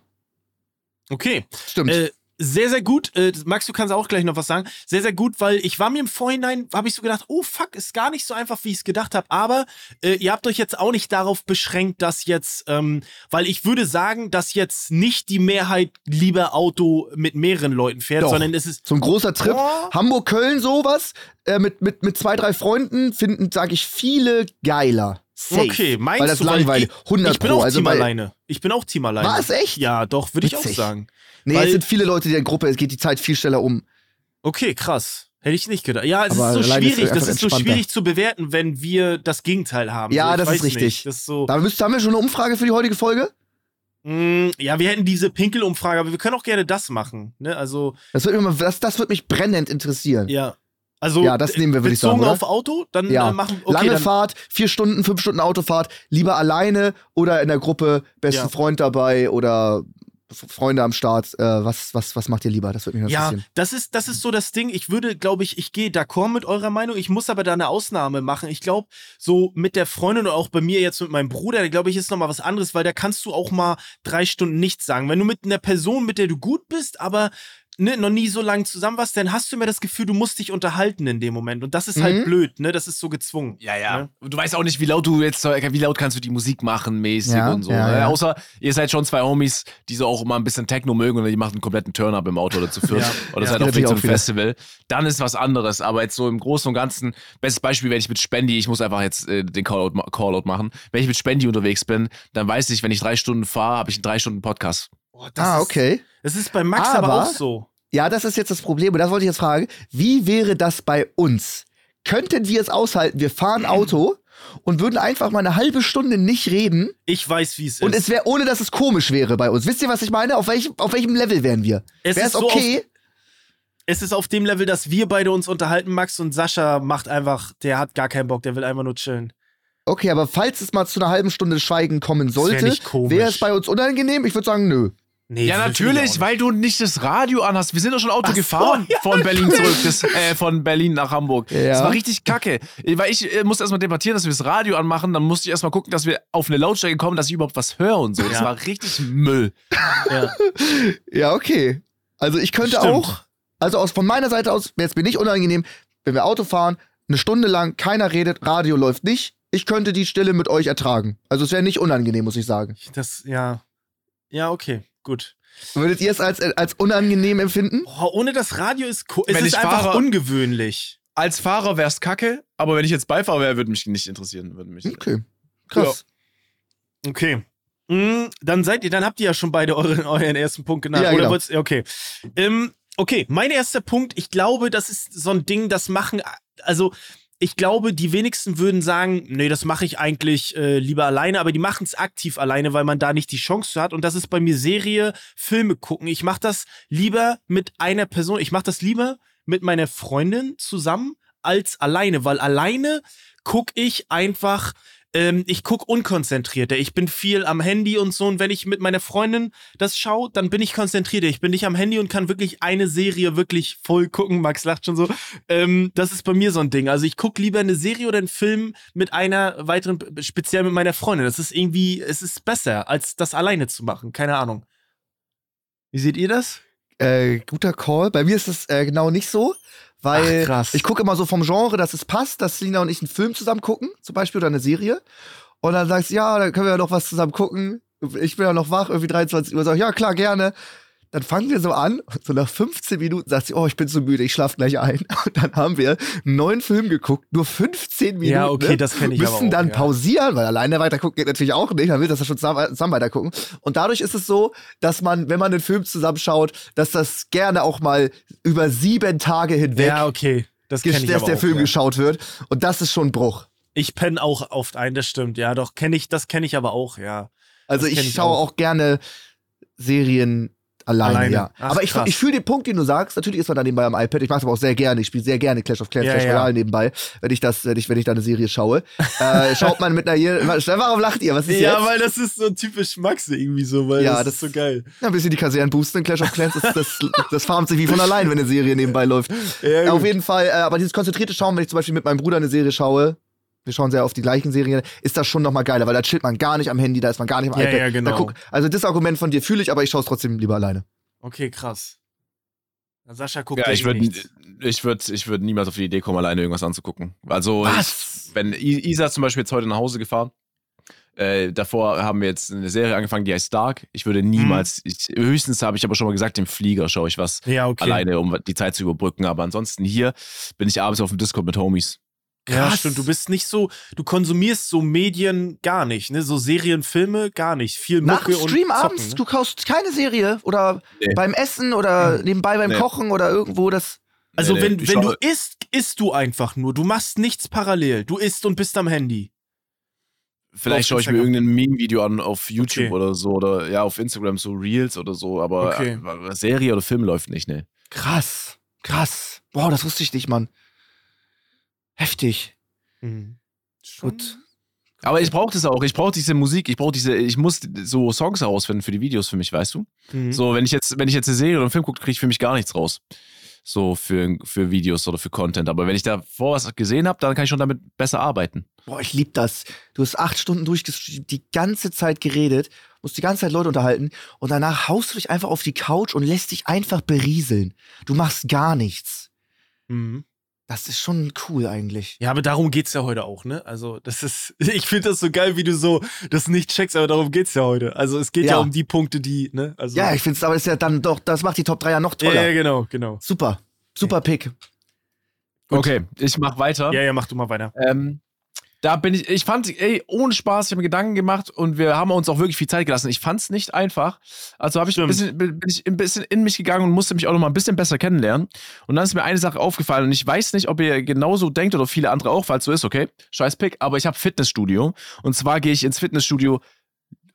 okay. stimmt. Äh, sehr, sehr gut. Äh, Max, du kannst auch gleich noch was sagen. Sehr, sehr gut, weil ich war mir im Vorhinein, habe ich so gedacht, oh fuck, ist gar nicht so einfach, wie ich es gedacht habe. Aber äh, ihr habt euch jetzt auch nicht darauf beschränkt, dass jetzt, ähm, weil ich würde sagen, dass jetzt nicht die Mehrheit lieber Auto mit mehreren Leuten fährt, Doch. sondern es ist. so ein großer Trip. Oh. Hamburg-Köln, sowas. Äh, mit, mit, mit zwei, drei Freunden finden, sage ich, viele geiler. Safe. Okay, meinst Weil das du, weil langweilig. ich- 100 Ich bin Pro. auch also Team alleine. Ich bin auch Team alleine. Was, echt? Ja, doch, würde ich auch sagen. Nee, Weil- es sind viele Leute in der Gruppe, es geht die Zeit viel schneller um. Okay, krass. Hätte ich nicht gedacht. Ja, es ist so ist schwierig. es Das ist so schwierig zu bewerten, wenn wir das Gegenteil haben. Ja, so, das ist richtig. Das ist so. Da müsst, haben wir schon eine Umfrage für die heutige Folge? Mm, ja, wir hätten diese Pinkelumfrage, aber wir können auch gerne das machen. Ne? Also, Das wird, mich, das, das wird mich brennend interessieren. ja. Also, Ja, das nehmen wir, würde ich bezogen sagen, oder? auf Auto, dann Ja. äh, machen okay, Lange Fahrt, vier Stunden, fünf Stunden Autofahrt, lieber alleine oder in der Gruppe, besten Ja. Freund dabei oder Freunde am Start. Äh, was, was, was macht ihr lieber? Das würde mich Ja, interessieren. das ist, das ist so das Ding. Ich würde, glaube ich, ich gehe d'accord mit eurer Meinung. Ich muss aber da eine Ausnahme machen. Ich glaube, so mit der Freundin oder auch bei mir jetzt mit meinem Bruder, da glaube ich, ist nochmal was anderes, weil da kannst du auch mal drei Stunden nichts sagen. Wenn du mit einer Person, mit der du gut bist, aber ne, noch nie so lange zusammen warst, dann hast du immer das Gefühl, du musst dich unterhalten in dem Moment. Und das ist Mhm. halt blöd, ne? Das ist so gezwungen. Ja, ja. Ne? Und Du weißt auch nicht, wie laut du jetzt, wie laut kannst du die Musik machen, mäßig Ja, und so. ja, ne? ja. Außer ihr seid schon zwei Homies, die so auch immer ein bisschen Techno mögen und die machen einen kompletten Turn-up im Auto oder zu viert. Ja. Oder Ja. seid Geht auf Weg natürlich zum auch wieder. Festival. Dann ist was anderes. Aber jetzt so im Großen und Ganzen, bestes Beispiel, wenn ich mit Spendi, ich muss einfach jetzt äh, den Callout, Callout machen. Wenn ich mit Spendi unterwegs bin, dann weiß ich, wenn ich drei Stunden fahre, habe ich einen drei Stunden Podcast. Das Ah, ist- okay. Das ist bei Max aber, Aber- auch so. Ja, das ist jetzt das Problem. Und das wollte ich jetzt fragen. Wie wäre das bei uns? Könnten wir es aushalten? Wir fahren Auto und würden einfach mal eine halbe Stunde nicht reden. Ich weiß, wie es ist. Und es wäre, ohne dass es komisch wäre bei uns. Wisst ihr, was ich meine? Auf welchem, auf welchem Level wären wir? Es Wäre ist es so okay? es ist auf dem Level, dass wir beide uns unterhalten, Max und Sascha macht einfach, der hat gar keinen Bock, der will einfach nur chillen. okay, aber falls es mal zu einer halben Stunde Schweigen kommen sollte, wäre es bei uns unangenehm? Ich würde sagen, nö. Nee, Ja, ich natürlich, weil du nicht das Radio anhast. Wir sind doch schon Auto Ach so, gefahren ja, von Berlin zurück, das, äh, von Berlin nach Hamburg. Ja. Das war richtig kacke. Weil ich äh, musste erstmal debattieren, dass wir das Radio anmachen. Dann musste ich erstmal gucken, dass wir auf eine Lautstärke kommen, dass ich überhaupt was höre und so. Das Ja. war richtig Müll. Ja. Okay. Also ich könnte Stimmt. auch, also aus, von meiner Seite aus wäre es mir nicht unangenehm, wenn wir Auto fahren, eine Stunde lang, keiner redet, Radio läuft nicht. Ich könnte die Stille mit euch ertragen. Also es wäre nicht unangenehm, muss ich sagen. Das, ja. Ja, okay, gut. Würdet ihr es als, als unangenehm empfinden? Boah, ohne das Radio ist, es Wenn ist ich einfach fahre- ungewöhnlich. Als Fahrer wär's kacke, aber wenn ich jetzt Beifahrer wäre, würde mich nicht interessieren. Würde mich Okay. Krass. Okay. Mm, dann seid ihr, dann habt ihr ja schon beide euren, euren ersten Punkt genannt. Ja, Oder genau. okay. Ähm, okay, mein erster Punkt, ich glaube, das ist so ein Ding, das machen, also ich glaube, die wenigsten würden sagen, nee, das mache ich eigentlich äh, lieber alleine, aber die machen es aktiv alleine, weil man da nicht die Chance hat. Und das ist bei mir Serie, Filme gucken. Ich mache das lieber mit einer Person. Ich mache das lieber mit meiner Freundin zusammen als alleine, weil alleine gucke ich einfach, ähm, ich gucke unkonzentrierter. Ich bin viel am Handy und so. Und wenn ich mit meiner Freundin das schaue, dann bin ich konzentrierter. Ich bin nicht am Handy und kann wirklich eine Serie wirklich voll gucken. Max lacht schon so. Ähm, das ist bei mir so ein Ding. Also ich gucke lieber eine Serie oder einen Film mit einer weiteren, speziell mit meiner Freundin. Das ist irgendwie, es ist besser, als das alleine zu machen. Keine Ahnung. Wie seht ihr das? Äh, guter Call. Bei mir ist es äh, genau nicht so, weil Ach, ich gucke immer so vom Genre, dass es passt, dass Lina und ich einen Film zusammen gucken, zum Beispiel oder eine Serie. Und dann sagst du, ja, dann können wir ja noch was zusammen gucken. Ich bin ja noch wach, irgendwie 23 Uhr, sag ich, ja klar, gerne. Dann fangen wir so an, und so nach 15 Minuten sagt sie, oh, ich bin so müde, ich schlaf gleich ein. Und dann haben wir einen neuen Film geguckt, nur 15 Minuten. Ja, okay, ne? das kenn ich Müssen aber auch, dann ja. pausieren, weil alleine weiter gucken geht natürlich auch nicht. Man will das ja schon zusammen, zusammen weiter gucken. Und dadurch ist es so, dass man, wenn man den Film zusammenschaut, dass das gerne auch mal über sieben Tage hinweg Ja, okay. Das dass ich aber der auch, Film ja. geschaut wird. Und das ist schon ein Bruch. Ich penne auch oft ein, das stimmt. Ja, doch, kenne ich, das kenne ich aber auch, ja. Also ich, ich schaue auch. auch. gerne Serien alleine, Alleine. ja. Ach, aber ich, krass. ich fühle den Punkt, den du sagst. Natürlich ist man da nebenbei am iPad. Ich mache es aber auch sehr gerne. Ich spiele sehr gerne Clash of Clans, Ja, Clash ja. Royale nebenbei, wenn ich das, wenn ich, wenn ich da eine Serie schaue. äh, schaut man mit einer hier. Warum lacht ihr? Was ist Ja, jetzt? weil das ist so typisch Max irgendwie so, weil Ja, das, das- ist so geil. Ja, ein bisschen die Kasernen boosten in Clash of Clans. Das, das, das farmt sich wie von allein, wenn eine Serie nebenbei läuft. Ja, Auf jeden Fall, äh, aber dieses konzentrierte Schauen, wenn ich zum Beispiel mit meinem Bruder eine Serie schaue, wir schauen sehr auf die gleichen Serien, ist das schon noch mal geiler, weil da chillt man gar nicht am Handy, da ist man gar nicht am Ja, iPad. ja, genau. Da guck, also das Argument von dir fühle ich, aber ich schaue es trotzdem lieber alleine. Okay, krass. Na, Sascha guckt Ja, ja ich würde ich würd, ich würd niemals auf die Idee kommen, alleine irgendwas anzugucken. Also, Was? Ich, wenn Isa ist zum Beispiel jetzt heute nach Hause gefahren, äh, davor haben wir jetzt eine Serie angefangen, die heißt Dark. Ich würde niemals, ich, höchstens habe ich aber schon mal gesagt, im Flieger schaue ich was Ja, okay. alleine, um die Zeit zu überbrücken. Aber ansonsten hier bin ich abends auf dem Discord mit Homies. Ja, Krass. stimmt. Du bist nicht so, du konsumierst so Medien gar nicht, ne? So Serien, Filme gar nicht. Viel Nach Mucke und Stream Zocken, abends, ne? du kaufst keine Serie oder Nee. beim Essen oder nebenbei beim Nee. Kochen oder irgendwo das. Also Nee, wenn, wenn du isst, isst du einfach nur. Du machst nichts parallel. Du isst und bist am Handy. Vielleicht schaue ich mir irgendein Meme-Video an auf YouTube Okay. oder so oder ja, auf Instagram so Reels oder so, aber Okay. Serie oder Film läuft nicht, ne. Krass, krass. Wow, das wusste ich nicht, Mann. Heftig. Gut. Aber ich brauche das auch. Ich brauche diese Musik. Ich brauche diese. Ich muss so Songs herausfinden für die Videos für mich, weißt du? Mhm. So, wenn ich jetzt, wenn ich jetzt eine Serie oder einen Film gucke, kriege ich für mich gar nichts raus. so für, für Videos oder für Content. Aber wenn ich da vor was gesehen habe, dann kann ich schon damit besser arbeiten. Boah, ich lieb das. Du hast acht Stunden durchgestreamt, die ganze Zeit geredet, musst die ganze Zeit Leute unterhalten und danach haust du dich einfach auf die Couch und lässt dich einfach berieseln. Du machst gar nichts. Mhm. Das ist schon cool eigentlich. Ja, aber darum geht's ja heute auch, ne? Also, das ist, ich finde das so geil, wie du so das nicht checkst, aber darum geht's ja heute. Also, es geht ja, Ja. um die Punkte, die, ne? Also, Ja, ich find's aber ist ja dann doch, das macht die Top 3 ja noch ja, toller. ja, genau, genau. Super. Super Pick. Okay, ich mach weiter. Ja, ja, mach du mal weiter. Ähm, da bin ich, ich fand, ey, ohne Spaß, ich habe mir Gedanken gemacht und wir haben uns auch wirklich viel Zeit gelassen. Ich fand es nicht einfach. Also habe ich ein bisschen, bin ich ein bisschen in mich gegangen und musste mich auch noch mal ein bisschen besser kennenlernen. Und dann ist mir eine Sache aufgefallen und ich weiß nicht, ob ihr genauso denkt oder viele andere auch, falls so ist, okay, scheiß Pick, aber ich habe Fitnessstudio. Und zwar gehe ich ins Fitnessstudio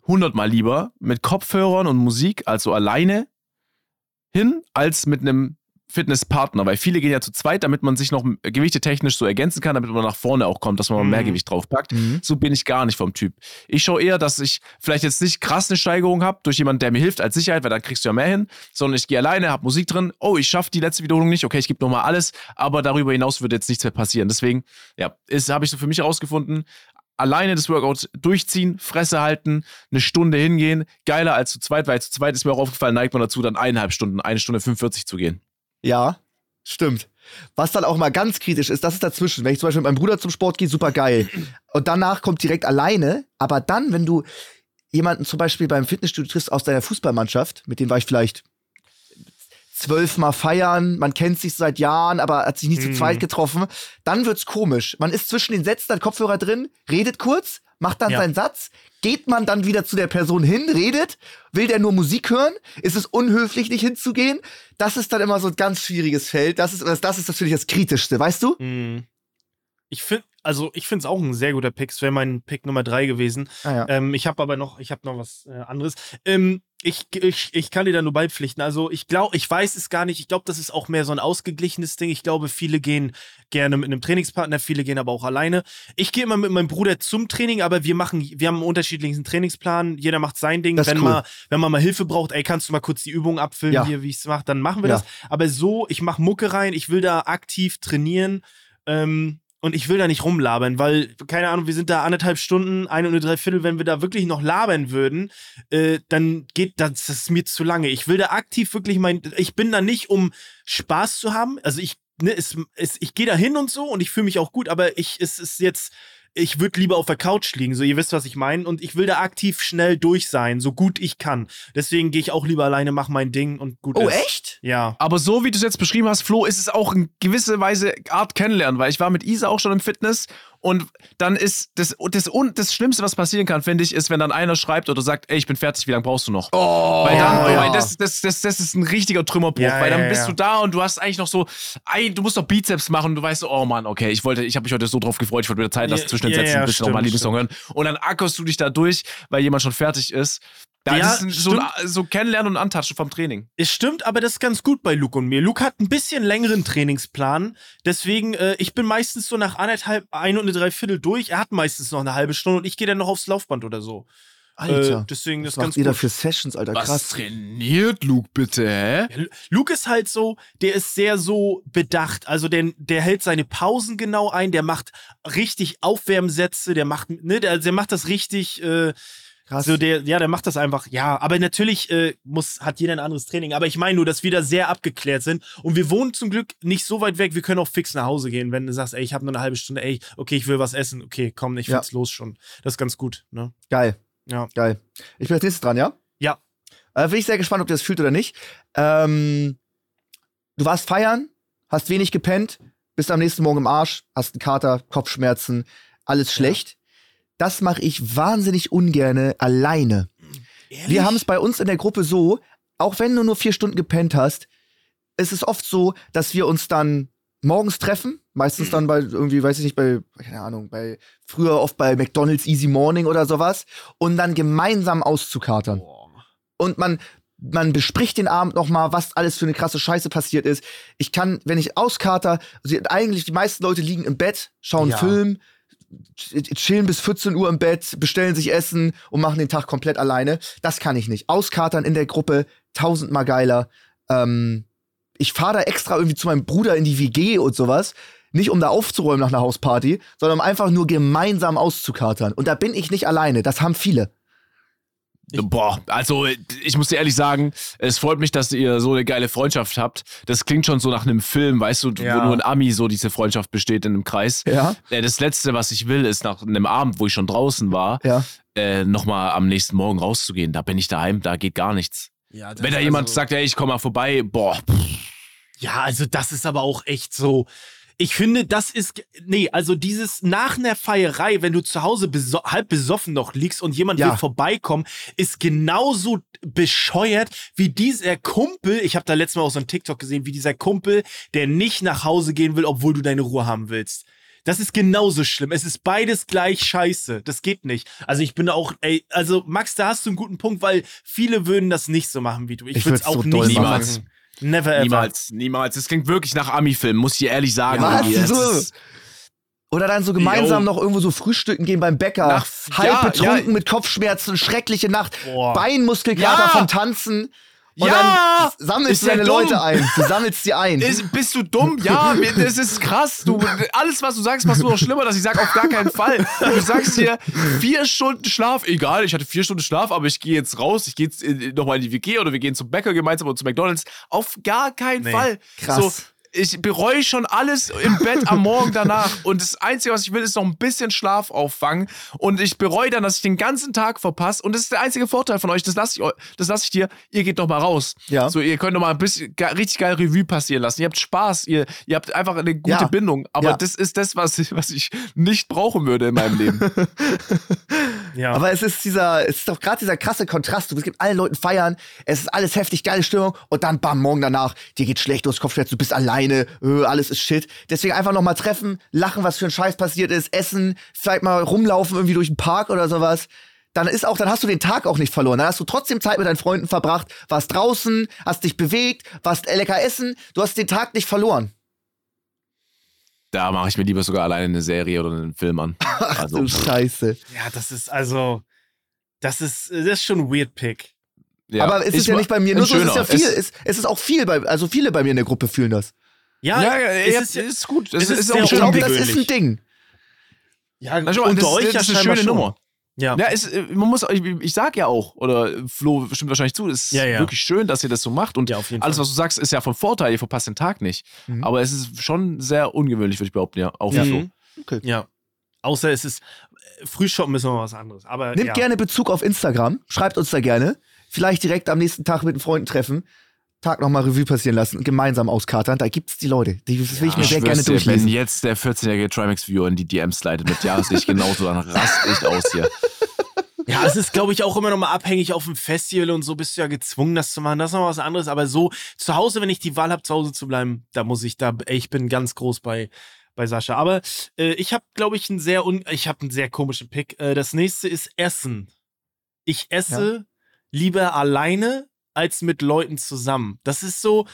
hundertmal lieber mit Kopfhörern und Musik, also alleine hin, als mit einem Fitnesspartner, weil viele gehen ja zu zweit, damit man sich noch Gewichte technisch so ergänzen kann, damit man nach vorne auch kommt, dass man mal mehr Mhm. Gewicht draufpackt. Mhm. So bin ich gar nicht vom Typ. Ich schaue eher, dass ich vielleicht jetzt nicht krass eine Steigerung habe durch jemanden, der mir hilft als Sicherheit, weil dann kriegst du ja mehr hin, sondern ich gehe alleine, habe Musik drin. Oh, ich schaffe die letzte Wiederholung nicht. Okay, ich gebe nochmal alles, aber darüber hinaus wird jetzt nichts mehr passieren. Deswegen, ja, habe ich so für mich herausgefunden. Alleine das Workout durchziehen, Fresse halten, eine Stunde hingehen, geiler als zu zweit, weil zu zweit ist mir auch aufgefallen, neigt man dazu, dann eineinhalb Stunden, eine Stunde 45 zu gehen. Ja, stimmt. Was dann auch mal ganz kritisch ist, das ist dazwischen. Wenn ich zum Beispiel mit meinem Bruder zum Sport gehe, super geil. Und danach kommt direkt alleine. Aber dann, wenn du jemanden zum Beispiel beim Fitnessstudio triffst aus deiner Fußballmannschaft, mit dem war ich vielleicht zwölfmal feiern, man kennt sich seit Jahren, aber hat sich nie zu Mhm. zweit getroffen, dann wird's komisch. Man ist zwischen den Sätzen, hat Kopfhörer drin, redet kurz, macht dann Ja. seinen Satz, geht man dann wieder zu der Person hin, redet, will der nur Musik hören, ist es unhöflich, nicht hinzugehen? Das ist dann immer so ein ganz schwieriges Feld. Das ist, das ist natürlich das Kritischste, weißt du? Mhm. Ich finde, also ich finde es auch ein sehr guter Pick. Es wäre mein Pick Nummer drei gewesen. Ah, ja. Ähm, ich habe aber noch, ich habe noch was äh, anderes. Ähm, ich, ich, ich kann dir da nur beipflichten. Also ich glaube, ich weiß es gar nicht. Ich glaube, das ist auch mehr so ein ausgeglichenes Ding. Ich glaube, viele gehen gerne mit einem Trainingspartner, viele gehen aber auch alleine. Ich gehe immer mit meinem Bruder zum Training, aber wir machen, wir haben einen unterschiedlichen Trainingsplan. Jeder macht sein Ding. Das wenn, cool. man, wenn man mal Hilfe braucht, ey, kannst du mal kurz die Übung abfilmen, Ja. hier, wie ich es mache, dann machen wir Ja. das. Aber so, ich mache Mucke rein, ich will da aktiv trainieren. Ähm, und ich will da nicht rumlabern, weil, keine Ahnung, wir sind da anderthalb Stunden, eine und eine Dreiviertel, wenn wir da wirklich noch labern würden, äh, dann geht das, das ist mir zu lange. Ich will da aktiv wirklich mein, ich bin da nicht, um Spaß zu haben. Also ich, ne, es, es, ich gehe da hin und so und ich fühle mich auch gut, aber ich, es ist jetzt, ich würde lieber auf der Couch liegen, so ihr wisst, was ich meine. Und ich will da aktiv schnell durch sein, so gut ich kann. Deswegen gehe ich auch lieber alleine, mach mein Ding und gut Oh, ist. echt? Ja. Aber so wie du es jetzt beschrieben hast, Flo, ist es auch in gewisser Weise Art kennenlernen, weil ich war mit Isa auch schon im Fitness und dann ist das, das, das Schlimmste, was passieren kann, finde ich, ist, wenn dann einer schreibt oder sagt, ey, ich bin fertig, wie lange brauchst du noch? Oh, Weil, dann, ja. weil das, das, das, das ist ein richtiger Trümmerbruch, Ja, weil dann bist ja. du da und du hast eigentlich noch so, ey, du musst doch Bizeps machen und du weißt so, oh Mann, okay, ich wollte, ich habe mich heute so drauf gefreut, ich wollte wieder Zeit lassen zwischen den Sätzen, ein bisschen nochmal stimmt, Lieblingssong hören und dann ackerst du dich da durch, weil jemand schon fertig ist. Da Ja, ist ein, so, so Kennenlernen und Antatschen vom Training. Es stimmt, aber das ist ganz gut bei Luke und mir. Luke hat ein bisschen längeren Trainingsplan. Deswegen, äh, ich bin meistens so nach anderthalb, ein und eine Dreiviertel durch. Er hat meistens noch eine halbe Stunde und ich gehe dann noch aufs Laufband oder so. Alter. Äh, deswegen, das was ist ganz macht ihr da gut. für Sessions, Alter? Was Krass. trainiert Luke bitte, hä? Ja, Luke ist halt so, der ist sehr so bedacht. Also der, der hält seine Pausen genau ein, der macht richtig Aufwärmsätze, der macht, ne, der, der macht das richtig, äh, Krass. so der, ja, der macht das einfach, ja, aber natürlich äh, muss, hat jeder ein anderes Training. Aber ich meine nur, dass wir da sehr abgeklärt sind. Und wir wohnen zum Glück nicht so weit weg, wir können auch fix nach Hause gehen, wenn du sagst, ey, ich habe nur eine halbe Stunde, ey, okay, ich will was essen, okay, komm, ich Ja. will's los schon. Das ist ganz gut, ne? Geil. Ja. Geil. Ich bin als nächstes dran, ja? Ja. Äh, bin ich sehr gespannt, ob ihr das fühlt oder nicht. Ähm, du warst feiern, hast wenig gepennt, bist am nächsten Morgen im Arsch, hast einen Kater, Kopfschmerzen, alles schlecht. Das mache ich wahnsinnig ungerne alleine. Wir haben es bei uns in der Gruppe so, auch wenn du nur vier Stunden gepennt hast, es ist oft so, dass wir uns dann morgens treffen, meistens dann bei irgendwie, weiß ich nicht, bei, keine Ahnung, bei, früher oft bei McDonalds Easy Morning oder sowas, und dann gemeinsam auszukatern. Und man, man bespricht den Abend noch mal, was alles für eine krasse Scheiße passiert ist. Ich kann, wenn ich auskater, also eigentlich die meisten Leute liegen im Bett, schauen Ja. Film, chillen bis 14 Uhr im Bett, bestellen sich Essen und machen den Tag komplett alleine. Das kann ich nicht. Auskatern in der Gruppe, tausendmal geiler. Ähm, ich fahre da extra irgendwie zu meinem Bruder in die WG und sowas. Nicht um da aufzuräumen nach einer Hausparty, sondern um einfach nur gemeinsam auszukatern. Und da bin ich nicht alleine. Das haben viele. Boah, also ich muss dir ehrlich sagen, es freut mich, dass ihr so eine geile Freundschaft habt. Das klingt schon so nach einem Film, weißt du, Ja. wo nur ein Ami so diese Freundschaft besteht in einem Kreis. Ja. Äh, Das Letzte, was ich will, ist nach einem Abend, wo ich schon draußen war, Ja. äh, nochmal am nächsten Morgen rauszugehen. Da bin ich daheim, da geht gar nichts. Ja, Wenn da jemand also- sagt, ey, ich komme mal vorbei, boah, Ja, also das ist aber auch echt so. Ich finde, das ist. Nee, also dieses nach einer Feierei, wenn du zu Hause beso halb besoffen noch liegst und jemand Ja. will vorbeikommen, ist genauso bescheuert wie dieser Kumpel. Ich habe da letztes Mal auch so einen TikTok gesehen, wie dieser Kumpel, der nicht nach Hause gehen will, obwohl du deine Ruhe haben willst. Das ist genauso schlimm. Es ist beides gleich scheiße. Das geht nicht. Also ich bin auch, ey, also Max, da hast du einen guten Punkt, weil viele würden das nicht so machen wie du. Ich, Ich würde es auch so nicht machen. Never ever. niemals, niemals. Das klingt wirklich nach Ami-Film, muss ich dir ehrlich sagen. Was? Das So? Oder dann so gemeinsam Jo. noch irgendwo so frühstücken gehen beim Bäcker. Nach- halb ja, betrunken ja. mit Kopfschmerzen, schreckliche Nacht, Boah. Beinmuskelkater Ja. vom Tanzen. Und Ja. dann sammelst du deine dumm. Leute ein. Du sammelst sie ein. Ist, bist du dumm? Ja, das ist krass. Du, alles, was du sagst, machst du noch schlimmer, dass ich sage, auf gar keinen Fall. Du sagst hier, vier Stunden Schlaf, egal, ich hatte vier Stunden Schlaf, aber ich gehe jetzt raus, ich gehe jetzt nochmal in die WG oder wir gehen zum Bäcker gemeinsam oder zu McDonalds. Auf gar keinen Nee. Fall. Krass. So, ich bereue schon alles im Bett am Morgen danach. Und das Einzige, was ich will, ist noch ein bisschen Schlaf auffangen. Und ich bereue dann, dass ich den ganzen Tag verpasse. Und das ist der einzige Vorteil von euch. Das lasse ich, das lasse ich dir. Ihr geht noch mal raus. Ja. So, ihr könnt noch mal ein bisschen richtig geil Revue passieren lassen. Ihr habt Spaß. Ihr, ihr habt einfach eine gute Ja. Bindung. Aber Ja. das ist das, was ich, was ich nicht brauchen würde in meinem Leben. Ja. Aber es ist dieser, es ist doch gerade dieser krasse Kontrast. Du bist mit allen Leuten feiern, es ist alles heftig, geile Stimmung und dann bam, morgen danach, dir geht schlecht, du hast Kopfschmerzen, du bist alleine, äh, alles ist shit. Deswegen einfach nochmal treffen, lachen, was für ein Scheiß passiert ist, essen, vielleicht mal rumlaufen irgendwie durch den Park oder sowas. Dann ist auch, dann hast du den Tag auch nicht verloren. Dann hast du trotzdem Zeit mit deinen Freunden verbracht, warst draußen, hast dich bewegt, warst lecker essen, du hast den Tag nicht verloren. da mache ich mir lieber sogar alleine eine Serie oder einen Film an. Also, du Scheiße. ja, das ist also, das ist, das ist schon ein weird Pick. ja. Aber es ist ja nicht bei mir nur so, es ist ja viel, Es- es, es ist auch viel bei, also viele bei mir in der Gruppe fühlen das. Ja, Ja, ja, es ist, ist, ist gut. es Es ist ist, auch Pick. das ist ein Ding. ja, Na, mal, unter das, euch das ja ist eine schöne schon. Nummer. Ja. Ja, ist, äh, man muss, ich, ich sag ja auch, oder Flo stimmt wahrscheinlich zu, es ist Ja, ja. wirklich schön, dass ihr das so macht und Ja, auf jeden alles, Fall. was du sagst, ist ja von Vorteil, ihr verpasst den Tag nicht. Mhm. Aber es ist schon sehr ungewöhnlich, würde ich behaupten, ja, auch Ja. für Mhm. Flo. ja. Außer es ist, äh, Frühshoppen ist noch was anderes. Aber Nimmt ja. gerne Bezug auf Instagram, schreibt uns da gerne. Vielleicht direkt am nächsten Tag mit den Freunden treffen, Tag nochmal Revue passieren lassen und gemeinsam auskatern. Da gibt's die Leute. Die das will ich mir Ich sehr gerne dir, wenn durchlesen. jetzt der 14-jährige Trimax-Viewer in die DMs slidet mit Ja, sehe ich genauso, dann rast ich aus hier. Ja, es ist, glaube ich, auch immer noch mal abhängig auf dem Festival und so bist du ja gezwungen, das zu machen. Das ist noch was anderes. Aber so zu Hause, wenn ich die Wahl habe, zu Hause zu bleiben, da muss ich da, ey, ich bin ganz groß bei, bei Sascha. Aber äh, ich habe, glaube ich, einen sehr, un ich habe einen sehr komischen Pick. Äh, das nächste ist Essen. Ich esse lieber alleine als mit Leuten zusammen. Das ist so,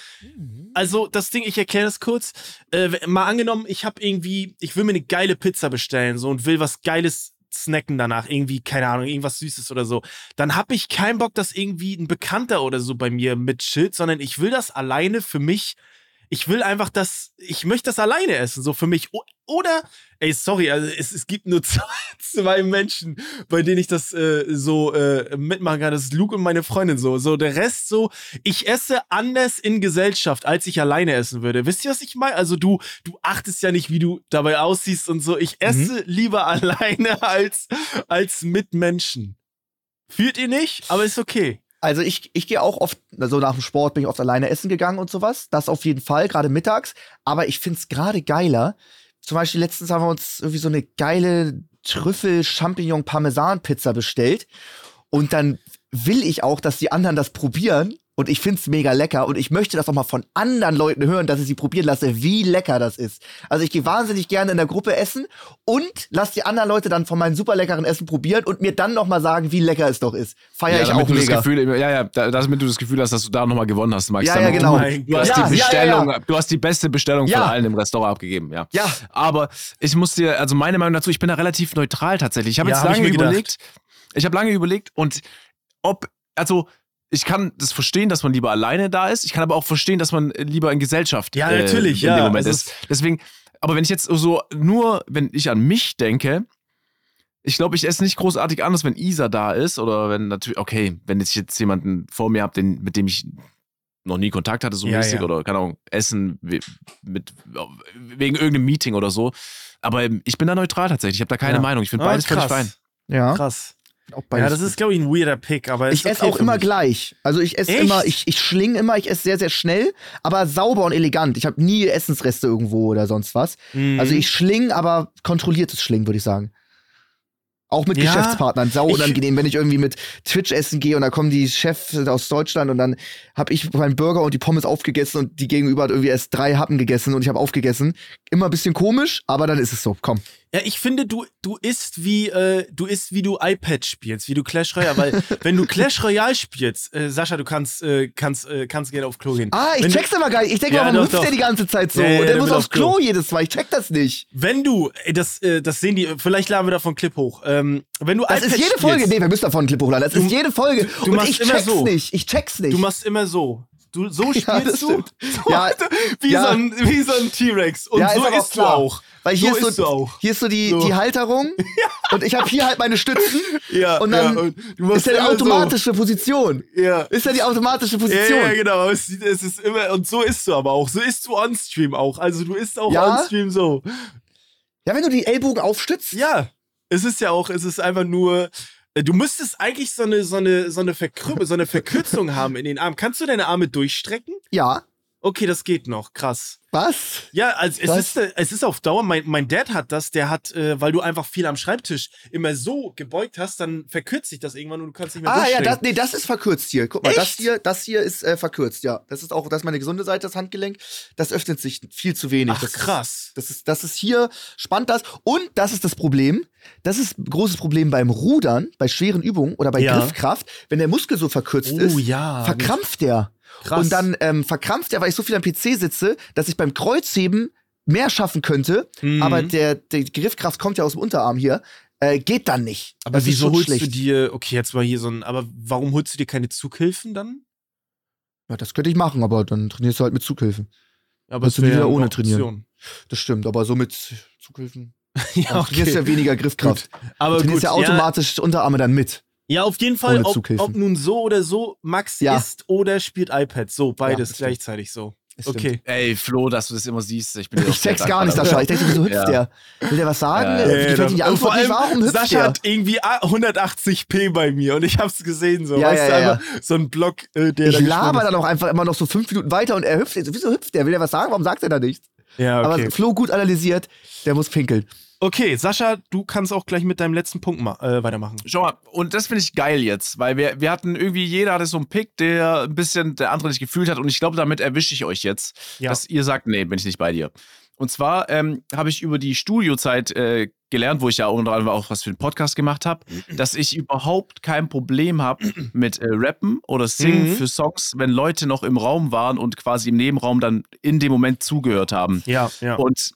also das Ding, ich erkläre das kurz. Äh, mal angenommen, ich habe irgendwie, ich will mir eine geile Pizza bestellen so und will was Geiles snacken danach, irgendwie, keine Ahnung, irgendwas Süßes oder so. Dann habe ich keinen Bock, dass irgendwie ein Bekannter oder so bei mir mitchillt, sondern ich will das alleine für mich. Ich will einfach das, ich möchte das alleine essen, so für mich. Oder, ey, sorry, also es, es gibt nur zwei, zwei Menschen, bei denen ich das äh, so äh, mitmachen kann. Das ist Luke und meine Freundin so. So, der Rest so, ich esse anders in Gesellschaft, als ich alleine essen würde. Wisst ihr, was ich meine? Also du, du achtest ja nicht, wie du dabei aussiehst und so. Ich esse lieber alleine als, als mit Menschen. Fühlt ihr nicht? Aber ist okay. Also ich, ich gehe auch oft, also nach dem Sport bin ich oft alleine essen gegangen und sowas. Das auf jeden Fall, gerade mittags. Aber ich find's gerade geiler. Zum Beispiel letztens haben wir uns irgendwie so eine geile Trüffel-Champignon-Parmesan-Pizza bestellt. Und dann will ich auch, dass die anderen das probieren. Und ich find's mega lecker. Und ich möchte das auch mal von anderen Leuten hören, dass ich sie probieren lasse, wie lecker das ist. Also ich gehe wahnsinnig gerne in der Gruppe essen und lass die anderen Leute dann von meinem super leckeren Essen probieren und mir dann noch mal sagen, wie lecker es doch ist. Feier ich damit auch du mega. das Gefühl, ja, ja, da- damit du das Gefühl hast, dass du da nochmal gewonnen hast, Max. Ja, ja, genau. Du, du hast die Ja, ja, ja, Bestellung, ja. du hast die beste Bestellung Ja. von allen im Restaurant abgegeben, ja. Ja. Aber ich muss dir, also meine Meinung dazu, ich bin da relativ neutral tatsächlich. Ich habe Ja, jetzt hab ich lange überlegt, ich habe lange überlegt und ob, also ich kann das verstehen, dass man lieber alleine da ist. Ich kann aber auch verstehen, dass man lieber in Gesellschaft Ja, natürlich, äh, in ja. dem Moment Also ist. Deswegen, aber wenn ich jetzt so nur, wenn ich an mich denke, ich glaube, ich esse nicht großartig anders, wenn Isa da ist oder wenn natürlich, okay, wenn ich jetzt jemanden vor mir habe, den, mit dem ich noch nie Kontakt hatte, so Ja, mäßig ja. oder keine Ahnung, Essen mit, wegen irgendeinem Meeting oder so. Aber ich bin da neutral tatsächlich. Ich habe da keine Ja. Meinung. Ich finde Ah, beides völlig fein. Ja. Krass. Ja, das ist, glaube ich, ein weirder Pick, aber Ich esse okay auch immer mich. gleich. Also ich esse immer, ich, ich schlinge immer, ich esse sehr, sehr schnell, aber sauber und elegant. Ich habe nie Essensreste irgendwo oder sonst was. Mhm. Also ich schling, aber kontrolliertes Schlingen, würde ich sagen. Auch mit Ja, Geschäftspartnern. Sau ich- unangenehm, wenn ich irgendwie mit Twitch essen gehe und da kommen die Chefs aus Deutschland und dann habe ich meinen Burger und die Pommes aufgegessen und die Gegenüber hat irgendwie erst drei Happen gegessen und ich habe aufgegessen. Immer ein bisschen komisch, aber dann ist es so. Komm. Ja, ich finde, du, du isst wie, äh, du isst wie du iPad spielst, wie du Clash Royale, weil wenn du Clash Royale spielst, äh, Sascha, du kannst, äh, kannst, äh, kannst gerne auf Klo gehen. Ah, ich wenn check's immer gar nicht. Ich denke Ja, warum doch, hüpft der die ganze Zeit so? Ja, ja, der der muss aufs Klo. Klo jedes Mal. Ich check das nicht. Wenn du, ey, das, äh, das sehen die, vielleicht laden wir davon einen Clip hoch. Ähm, wenn du Das ist jede spielst, Folge. Nee, wir müssen davon einen Clip hochladen. Das ist jede Folge. du und machst ich immer check's so. nicht. Ich check's nicht. Du machst immer so. Du, so spielst Ja, das du. So, Ja, wie, ja. so ein, wie so ein T-Rex. Und Ja, so ist isst du auch. Weil hier so ist so, du auch. hier ist so die, So. die Halterung und ich habe hier halt meine Stützen Ja, und dann ja, und du ist ja die automatische Position. Ja. Ist ja die automatische Ja, Position. ja, genau. aber Es, es ist immer, und so isst du aber auch. So isst du on-stream auch. Also du isst auch Ja. on-stream so. Ja, wenn du die Ellbogen aufstützt. Ja. Es ist ja auch, es ist einfach nur. äh, Du müsstest eigentlich so eine, so eine, so eine so eine Verkürzung haben in den Armen. Kannst du deine Arme durchstrecken? Ja. Okay, das geht noch. Krass. Was? Ja, also es Was? ist, es ist auf Dauer, mein, mein Dad hat das, der hat, äh, weil du einfach viel am Schreibtisch immer so gebeugt hast, dann verkürzt sich das irgendwann und du kannst nicht mehr Ah ja, das, nee, das ist verkürzt hier. Guck mal, das hier, das hier ist äh, verkürzt, ja. Das ist auch, das ist meine gesunde Seite, das Handgelenk. Das öffnet sich viel zu wenig. Ach, das krass. Ist, das ist, das ist hier, spannt das. Und das ist das Problem. Das ist ein großes Problem beim Rudern, bei schweren Übungen oder bei Ja. Griffkraft. Wenn der Muskel so verkürzt Oh, ist, ja, verkrampft der. Krass. Und dann ähm, verkrampft er, weil ich so viel am PC sitze, dass ich beim Kreuzheben mehr schaffen könnte. Mhm. Aber der, die Griffkraft kommt ja aus dem Unterarm hier. Äh, geht dann nicht. Aber Das wieso holst du schlecht. dir, okay, jetzt mal hier so ein, aber warum holst du dir keine Zughilfen dann? Ja, das könnte ich machen, aber dann trainierst du halt mit Zughilfen. Aber Musst du wär wieder eine ohne trainieren. Option. Das stimmt, aber so mit Zughilfen. ja, Du trainierst ja weniger Griffkraft. Aber du trainierst gut, ja automatisch Unterarme dann mit. Ja, auf jeden Fall, ob, ob nun so oder so, Max Ja. isst oder spielt iPad. So, beides stimmt. gleichzeitig so. Okay. Ey, Flo, dass du das immer siehst. Ich, bin Ich check's gar nicht, Sascha. Ich denke, wieso hüpft Ja. der? Will der was sagen? Ja, Äh, gefällt dir die Antwort vor nicht? allem, Warum hüpft Sascha der? hat irgendwie 180p bei mir und ich hab's gesehen, so. Ja, weißt ja, du, ja. so ein Block, äh, der Ich da laber dann auch einfach immer noch so fünf Minuten weiter und er hüpft. jetzt. Wieso hüpft der? Will der was sagen? Warum sagt er da nichts? Ja, okay. Aber Flo gut analysiert, der muss pinkeln. Okay, Sascha, du kannst auch gleich mit deinem letzten Punkt äh, weitermachen. Schau mal, und das finde ich geil jetzt, weil wir, wir hatten irgendwie, jeder hatte so einen Pick, der ein bisschen der andere nicht gefühlt hat und ich glaube, damit erwische ich euch jetzt, Ja. dass ihr sagt, nee, bin ich nicht bei dir. Und zwar ähm, habe ich über die Studiozeit äh, gelernt, wo ich ja unter anderem auch was für den Podcast gemacht habe, dass ich überhaupt kein Problem habe mit äh, Rappen oder Singen Mhm. für Songs, wenn Leute noch im Raum waren und quasi im Nebenraum dann in dem Moment zugehört haben. Ja, ja. Und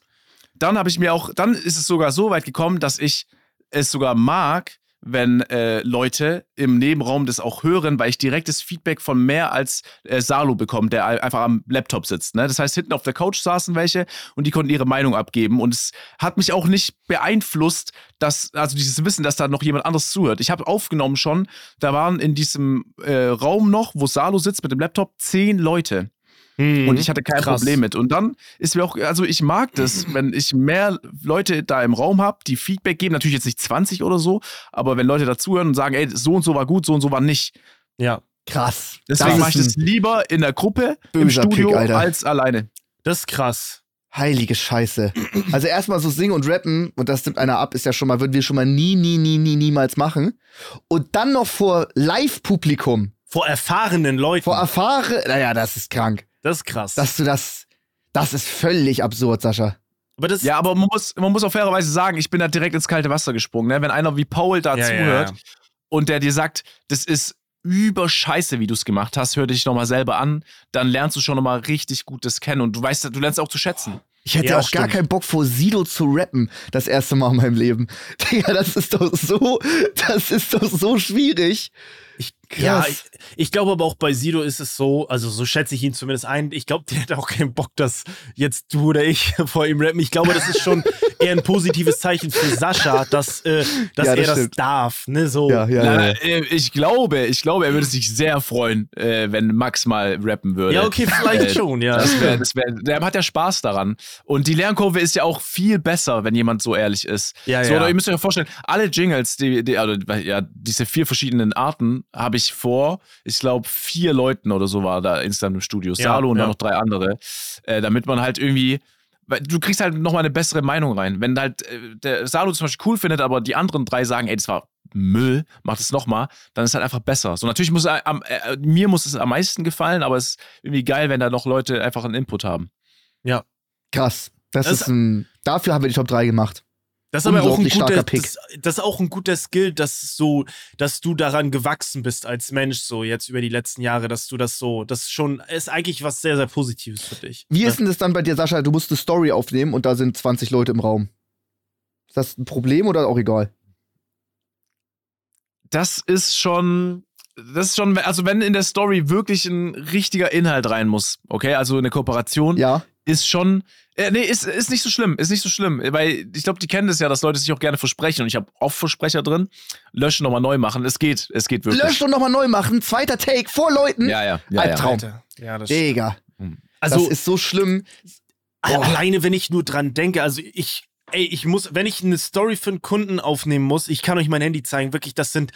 dann habe ich mir auch, dann ist es sogar so weit gekommen, dass ich es sogar mag, wenn äh, Leute im Nebenraum das auch hören, weil ich direktes Feedback von mehr als äh, Salo bekomme, der ein- einfach am Laptop sitzt. Ne? Das heißt, hinten auf der Couch saßen welche und die konnten ihre Meinung abgeben. Und es hat mich auch nicht beeinflusst, dass, also dieses Wissen, dass da noch jemand anderes zuhört. Ich habe aufgenommen schon, da waren in diesem äh, Raum noch, wo Salo sitzt mit dem Laptop, zehn Leute. Mhm. Und ich hatte kein Krass. Problem mit. Und dann ist mir auch, also ich mag das, wenn ich mehr Leute da im Raum habe, die Feedback geben, natürlich jetzt nicht 20 oder so, aber wenn Leute dazuhören und sagen, ey, so und so war gut, so und so war nicht. Ja, Krass. Deswegen mache ich das lieber in der Gruppe, im Studio, Pick, als alleine. das ist krass. Heilige Scheiße. Also erstmal so singen und rappen, und das nimmt einer ab, ist ja schon mal, würden wir schon mal nie, nie, nie, nie, niemals machen. Und dann noch vor Live-Publikum, Vor erfahrenen Leuten. vor Erfahre, naja, das ist krank. Das ist krass. Dass du das, das ist völlig absurd, Sascha. aber das, Ja, aber man muss, man muss auch fairerweise sagen, ich bin da direkt ins kalte Wasser gesprungen. Ne? Wenn einer wie Paul da Ja, ja, zuhört ja. und der dir sagt, das ist überscheiße, wie du es gemacht hast, hör dich nochmal selber an, dann lernst du schon nochmal richtig gut das kennen und du weißt, du lernst auch zu schätzen. Ich hätte Ja, auch gar stimmt. keinen Bock vor Sido zu rappen, das erste Mal in meinem Leben. Digga, das ist doch so, das ist doch so schwierig. Ich, Ja, ich, ich glaube aber auch bei Sido ist es so, also so schätze ich ihn zumindest ein. Ich glaube, der hat auch keinen Bock, dass jetzt du oder ich vor ihm rappen. Ich glaube, das ist schon eher ein positives Zeichen für Sascha, dass, äh, dass Ja, das er das stimmt. darf. Ne, so. Ja, ja, Na, ja. äh, ich glaube, ich glaube, er würde sich sehr freuen, äh, wenn Max mal rappen würde. Ja, okay, vielleicht Äh, schon, ja. Das wär, das wär, der hat ja Spaß daran. Und die Lernkurve ist ja auch viel besser, wenn jemand so ehrlich ist. Ja, so, ja. Oder ihr müsst euch ja vorstellen, alle Jingles, die, die, also, ja, diese vier verschiedenen Arten, habe ich vor, ich glaube, vier Leuten oder so war da instant im Studio. Ja, Salo und ja. dann noch drei andere. Äh, damit man halt irgendwie. weil Du kriegst halt nochmal eine bessere Meinung rein. Wenn halt äh, der Salo zum Beispiel cool findet, aber die anderen drei sagen, ey, das war Müll, mach das nochmal, dann ist es halt einfach besser. So, natürlich muss am, äh, mir muss es am meisten gefallen, aber es ist irgendwie geil, wenn da noch Leute einfach einen Input haben. Krass. Das, Das- ist ein. Dafür haben wir die Top 3 gemacht. Das ist aber auch ein guter, das, das ist auch ein guter Skill, dass so, dass du daran gewachsen bist als Mensch so jetzt über die letzten Jahre, dass du das so, das schon ist eigentlich was sehr sehr Positives für dich. Wie Ja. ist denn das dann bei dir, Sascha? Du musst eine Story aufnehmen und da sind 20 Leute im Raum. Ist das ein Problem oder auch egal? Das ist schon. Das ist schon, also wenn in der Story wirklich ein richtiger Inhalt rein muss, okay, also eine Kooperation, Ja. Ist schon. Äh, nee, ist, ist nicht so schlimm, ist nicht so schlimm. Weil ich glaube, die kennen das ja, dass Leute sich auch gerne versprechen. Und ich habe oft Versprecher drin. Löschen, nochmal neu machen. Es geht, es geht wirklich. Lösch und nochmal neu machen. Zweiter Take vor Leuten. Ja, ja, ja. ja. Albtraum. Ja, das Digga. Also das ist so schlimm. alleine wenn ich nur dran denke, also ich ey, ich muss, wenn ich eine Story für einen Kunden aufnehmen muss, ich kann euch mein Handy zeigen, wirklich, das sind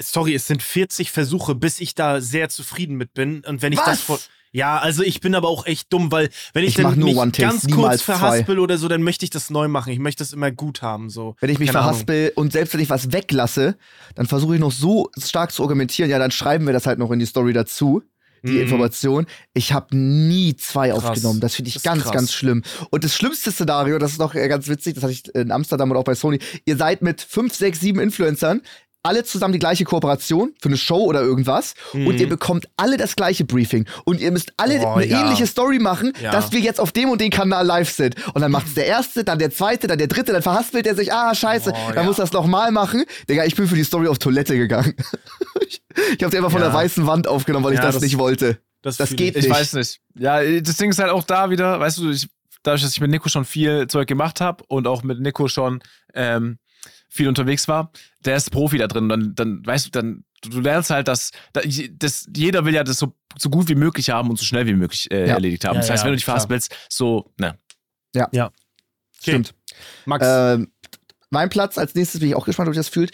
sorry, es sind 40 Versuche, bis ich da sehr zufrieden mit bin und wenn ich das Was? vor ja, also ich bin aber auch echt dumm, weil wenn ich, Ich dann mich ganz kurz zwei. verhaspel oder so, dann möchte ich das neu machen. Ich möchte das immer gut haben, so. Wenn ich mich Keine Ahnung. verhaspel und selbst wenn ich was weglasse, dann versuche ich noch so stark zu argumentieren. Ja, dann schreiben wir das halt noch in die Story dazu. Die Mhm. Information. Ich habe nie zwei Krass. aufgenommen. Das finde ich Das ganz, krass. ganz schlimm. Und das schlimmste Szenario, das ist noch äh, ganz witzig, das hatte ich in Amsterdam und auch bei Sony. Ihr seid mit fünf, sechs, sieben Influencern alle zusammen die gleiche Kooperation für eine Show oder irgendwas und ihr bekommt alle das gleiche Briefing und ihr müsst alle Mhm. Oh, eine ja. ähnliche Story machen, Ja. dass wir jetzt auf dem und dem Kanal live sind. Und dann macht es der erste, dann der zweite, dann der dritte, dann verhaspelt er sich, ah, scheiße, Oh, dann ja. muss das nochmal machen. Digga, ich bin für die Story auf Toilette gegangen. ich ich habe sie einfach von der weißen Wand aufgenommen, weil ich das, das- nicht wollte. Das, Das geht ich. Ich nicht. weiß nicht. Ja, das Ding ist halt auch da wieder, weißt du, ich, dadurch, dass ich mit Nico schon viel Zeug gemacht habe und auch mit Nico schon ähm, viel unterwegs war, der ist Profi da drin. Dann, dann weißt du, dann du, lernst halt, dass, dass das, jeder will ja das so, so gut wie möglich haben und so schnell wie möglich äh, Ja. erledigt haben. Ja, das heißt, ja, wenn du dich verhaspelst, so, ne. Okay. Stimmt. Max, Ähm, mein Platz als nächstes bin ich auch gespannt, ob ihr das fühlt.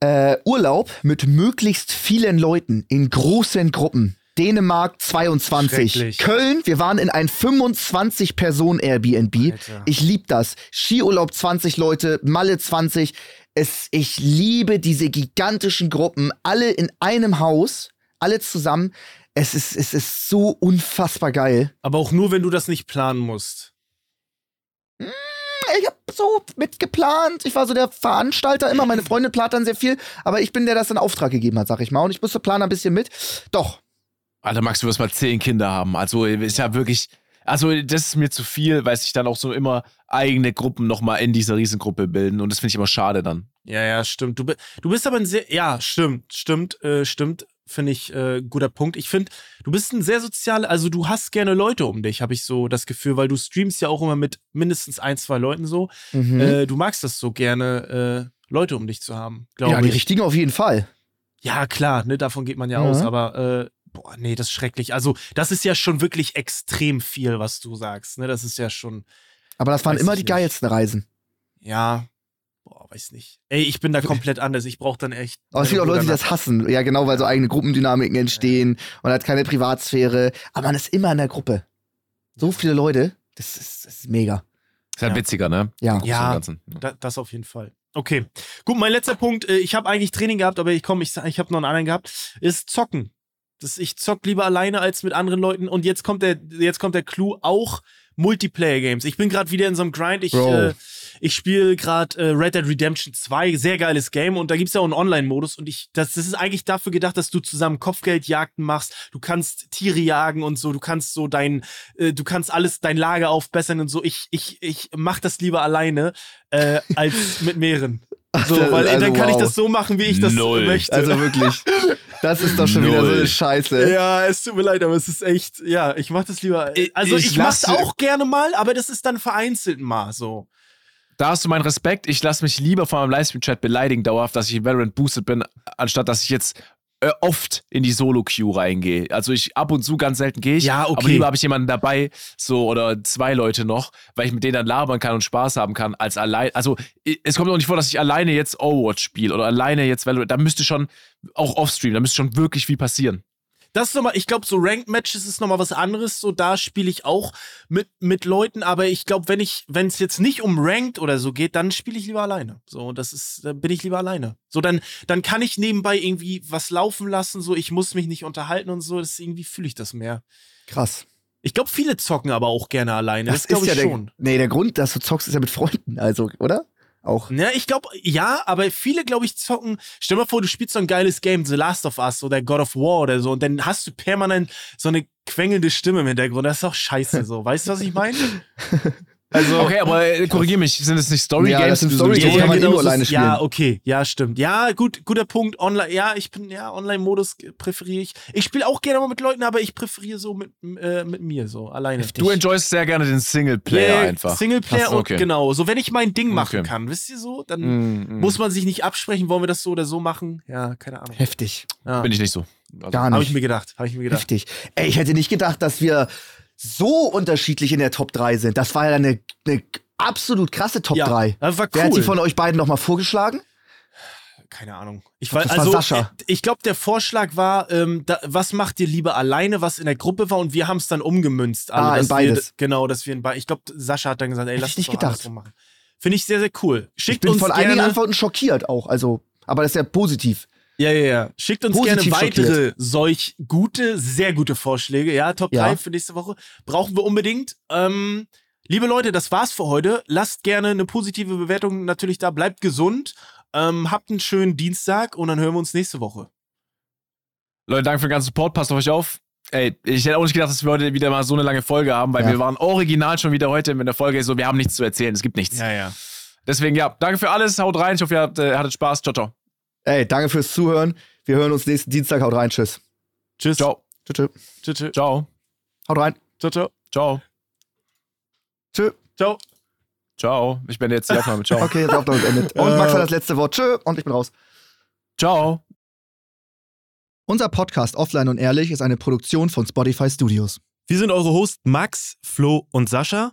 Äh, Urlaub mit möglichst vielen Leuten in großen Gruppen. Dänemark 22. Schrecklich. Köln, wir waren in ein 25 Personen Airbnb. Alter. Ich lieb das. Skiurlaub 20 Leute, Malle 20. Es, ich liebe diese gigantischen Gruppen, alle in einem Haus, alle zusammen. Es ist, es ist so unfassbar geil. aber auch nur, wenn du das nicht planen musst. ich habe so mitgeplant. Ich war so der Veranstalter immer. Meine Freundin plant dann sehr viel, aber ich bin der, der das in Auftrag gegeben hat, sag ich mal. Und ich musste planen ein bisschen mit. Doch. Alter, Max, du wirst mal zehn Kinder haben. Also, ist ja wirklich. Also, das ist mir zu viel, weil sich dann auch so immer eigene Gruppen nochmal in dieser Riesengruppe bilden. Und das finde ich immer schade dann. Ja, ja, stimmt. Du, du bist aber ein sehr, ja, stimmt, stimmt, äh, stimmt, finde ich äh, guter Punkt. Ich finde, du bist ein sehr sozialer, also du hast gerne Leute um dich, habe ich so das Gefühl, weil du streamst ja auch immer mit mindestens ein, zwei Leuten so. Mhm. Äh, du magst das so gerne, äh, Leute um dich zu haben, glaube ja, die ich. richtigen auf jeden Fall. Ja, klar, ne, davon geht man ja, Ja. aus, aber äh, boah, nee, das ist schrecklich. Also, das ist ja schon wirklich extrem viel, was du sagst, ne? Das ist ja schon, Aber das waren immer die nicht. geilsten Reisen. ja, boah, weiß nicht. Ey, ich bin da komplett anders. Ich brauche dann echt. Aber es gibt auch Leute, die das hassen. Ja, genau, weil so eigene Gruppendynamiken entstehen. Man hat keine Privatsphäre. Aber man ist immer in der Gruppe. So viele Leute. Das ist, das ist mega. Ist halt Ja. witziger, ne? Ja. Ja. und das auf jeden Fall. Okay. Gut, mein letzter Punkt, äh, ich habe eigentlich Training gehabt, aber ich komme, ich, ich habe noch einen anderen gehabt, ist Zocken. Das, ich zock lieber alleine als mit anderen Leuten. Und jetzt kommt der, jetzt kommt der Clou, auch Multiplayer-Games. Ich bin gerade wieder in so einem Grind. Ich, äh, ich spiele gerade äh, Red Dead Redemption 2, sehr geiles Game. Und da gibt's ja auch einen Online-Modus. Und ich, das, das ist eigentlich dafür gedacht, dass du zusammen Kopfgeldjagden machst. Du kannst Tiere jagen und so. Du kannst so dein, äh, du kannst alles, dein Lager aufbessern und so. Ich, ich, ich mach das lieber alleine äh, als mit mehreren. So, Also, weil dann kann ich wow. das so machen, wie ich das Null. möchte. Also wirklich. Das ist doch schon wieder so Null. eine Scheiße. ja, es tut mir leid, aber es ist echt, ja, ich mach das lieber. Ich- Also ich, ich mach's auch gerne mal, aber das ist dann vereinzelt mal so. Da hast du meinen Respekt. Ich lasse mich lieber von meinem Livestream-Chat beleidigen, dauerhaft, dass ich in Valorant boosted bin, anstatt dass ich jetzt äh, oft in die Solo-Queue reingehe. Also ich ab und zu ganz selten gehe ich. Ja, okay. Aber lieber habe ich jemanden dabei, so oder zwei Leute noch, weil ich mit denen dann labern kann und Spaß haben kann, als allein. Also es kommt auch nicht vor, dass ich alleine jetzt Overwatch spiele oder alleine jetzt Valorant. Da müsste schon auch offstream, da müsste schon wirklich viel passieren. Das ist nochmal, ich glaube, so Ranked Matches ist nochmal was anderes. So, da spiele ich auch mit, mit Leuten, aber ich glaube, wenn ich, wenn es jetzt nicht um Ranked oder so geht, dann spiele ich lieber alleine. So, das ist, dann bin ich lieber alleine. So, dann, dann kann ich nebenbei irgendwie was laufen lassen, so, ich muss mich nicht unterhalten und so, das irgendwie fühle ich das mehr. Krass. Ich glaube, viele zocken aber auch gerne alleine. Das, Das, ist ich ja der, schon. nee, der Grund, dass du zockst, ist ja mit Freunden, also, oder? Auch. Ja, ich glaube, ja, aber viele, glaube ich, zocken. Stell dir mal vor, du spielst so ein geiles Game, The Last of Us oder God of War oder so, und dann hast du permanent so eine quengelnde Stimme im Hintergrund. Das ist auch scheiße so. Weißt du, was ich meine? Also, Okay, aber äh, korrigier mich, sind es nicht Story Ja, Games? das sind Story Games, kann man genau nur so alleine ist- Ja, spielen. okay, ja, stimmt. Ja, gut, guter Punkt. Online, ja, ich bin, ja, Online-Modus präferiere ich. Ich spiele auch gerne mal mit Leuten, aber ich präferiere so mit, äh, mit mir, so alleine. Du enjoyst sehr gerne den Singleplayer Yeah, einfach. Singleplayer so, und okay. genau. So, wenn ich mein Ding machen Okay. kann, wisst ihr so, dann Mm, mm. muss man sich nicht absprechen, wollen wir das so oder so machen? Ja, keine Ahnung. Heftig. Ja. Bin ich nicht so. Also, Gar Habe nicht. ich mir gedacht, habe ich mir gedacht. Heftig. Ey, ich hätte nicht gedacht, dass wir so unterschiedlich in der Top 3 sind. Das war ja eine, eine absolut krasse Top Ja, 3. das war Wer hat die cool. von euch beiden nochmal vorgeschlagen? Keine Ahnung. Ich weiß, das war also, Sascha. äh, ich glaube, der Vorschlag war, ähm, da, was macht ihr lieber alleine, was in der Gruppe war, und wir haben es dann umgemünzt. alle, Ah, in beides. Wir, genau, dass wir in beide. Ich glaube, Sascha hat dann gesagt, ey, lass ich uns nicht gedacht. machen. Finde ich sehr, sehr cool. Schickt Ich bin uns von einigen gerne, Antworten schockiert auch. Also, aber das ist ja positiv. Ja, ja, ja. Schickt uns Positiv gerne weitere solch gute, sehr gute Vorschläge. Ja, Top Ja. 3 für nächste Woche. Brauchen wir unbedingt. Ähm, liebe Leute, das war's für heute. Lasst gerne eine positive Bewertung natürlich da. Bleibt gesund. Ähm, habt einen schönen Dienstag und dann hören wir uns nächste Woche. Leute, danke für den ganzen Support. Passt auf euch auf. Ey, ich hätte auch nicht gedacht, dass wir heute wieder mal so eine lange Folge haben, weil Ja. wir waren original schon wieder heute mit der Folge so, wir haben nichts zu erzählen, es gibt nichts. ja. Deswegen, ja, danke für alles, haut rein. Ich hoffe, ihr habt, äh, hattet Spaß. Ciao, ciao. Ey, danke fürs Zuhören. Wir hören uns nächsten Dienstag. Haut rein. Tschüss. Tschüss. Ciao. Tschüss. tschüss. Tschüss. Tschüss. Ciao. Haut rein. Ciao, ciao. Ciao. Tschüss. Ciao. Ciao. Ich bin jetzt die Aufnahme. Ciao. Okay, jetzt auf damit endet. Und Max hat das letzte Wort. Tschüss. Und ich bin raus. Ciao. Unser Podcast Offline und Ehrlich ist eine Produktion von Spotify Studios. Wir sind eure Hosts Max, Flo und Sascha.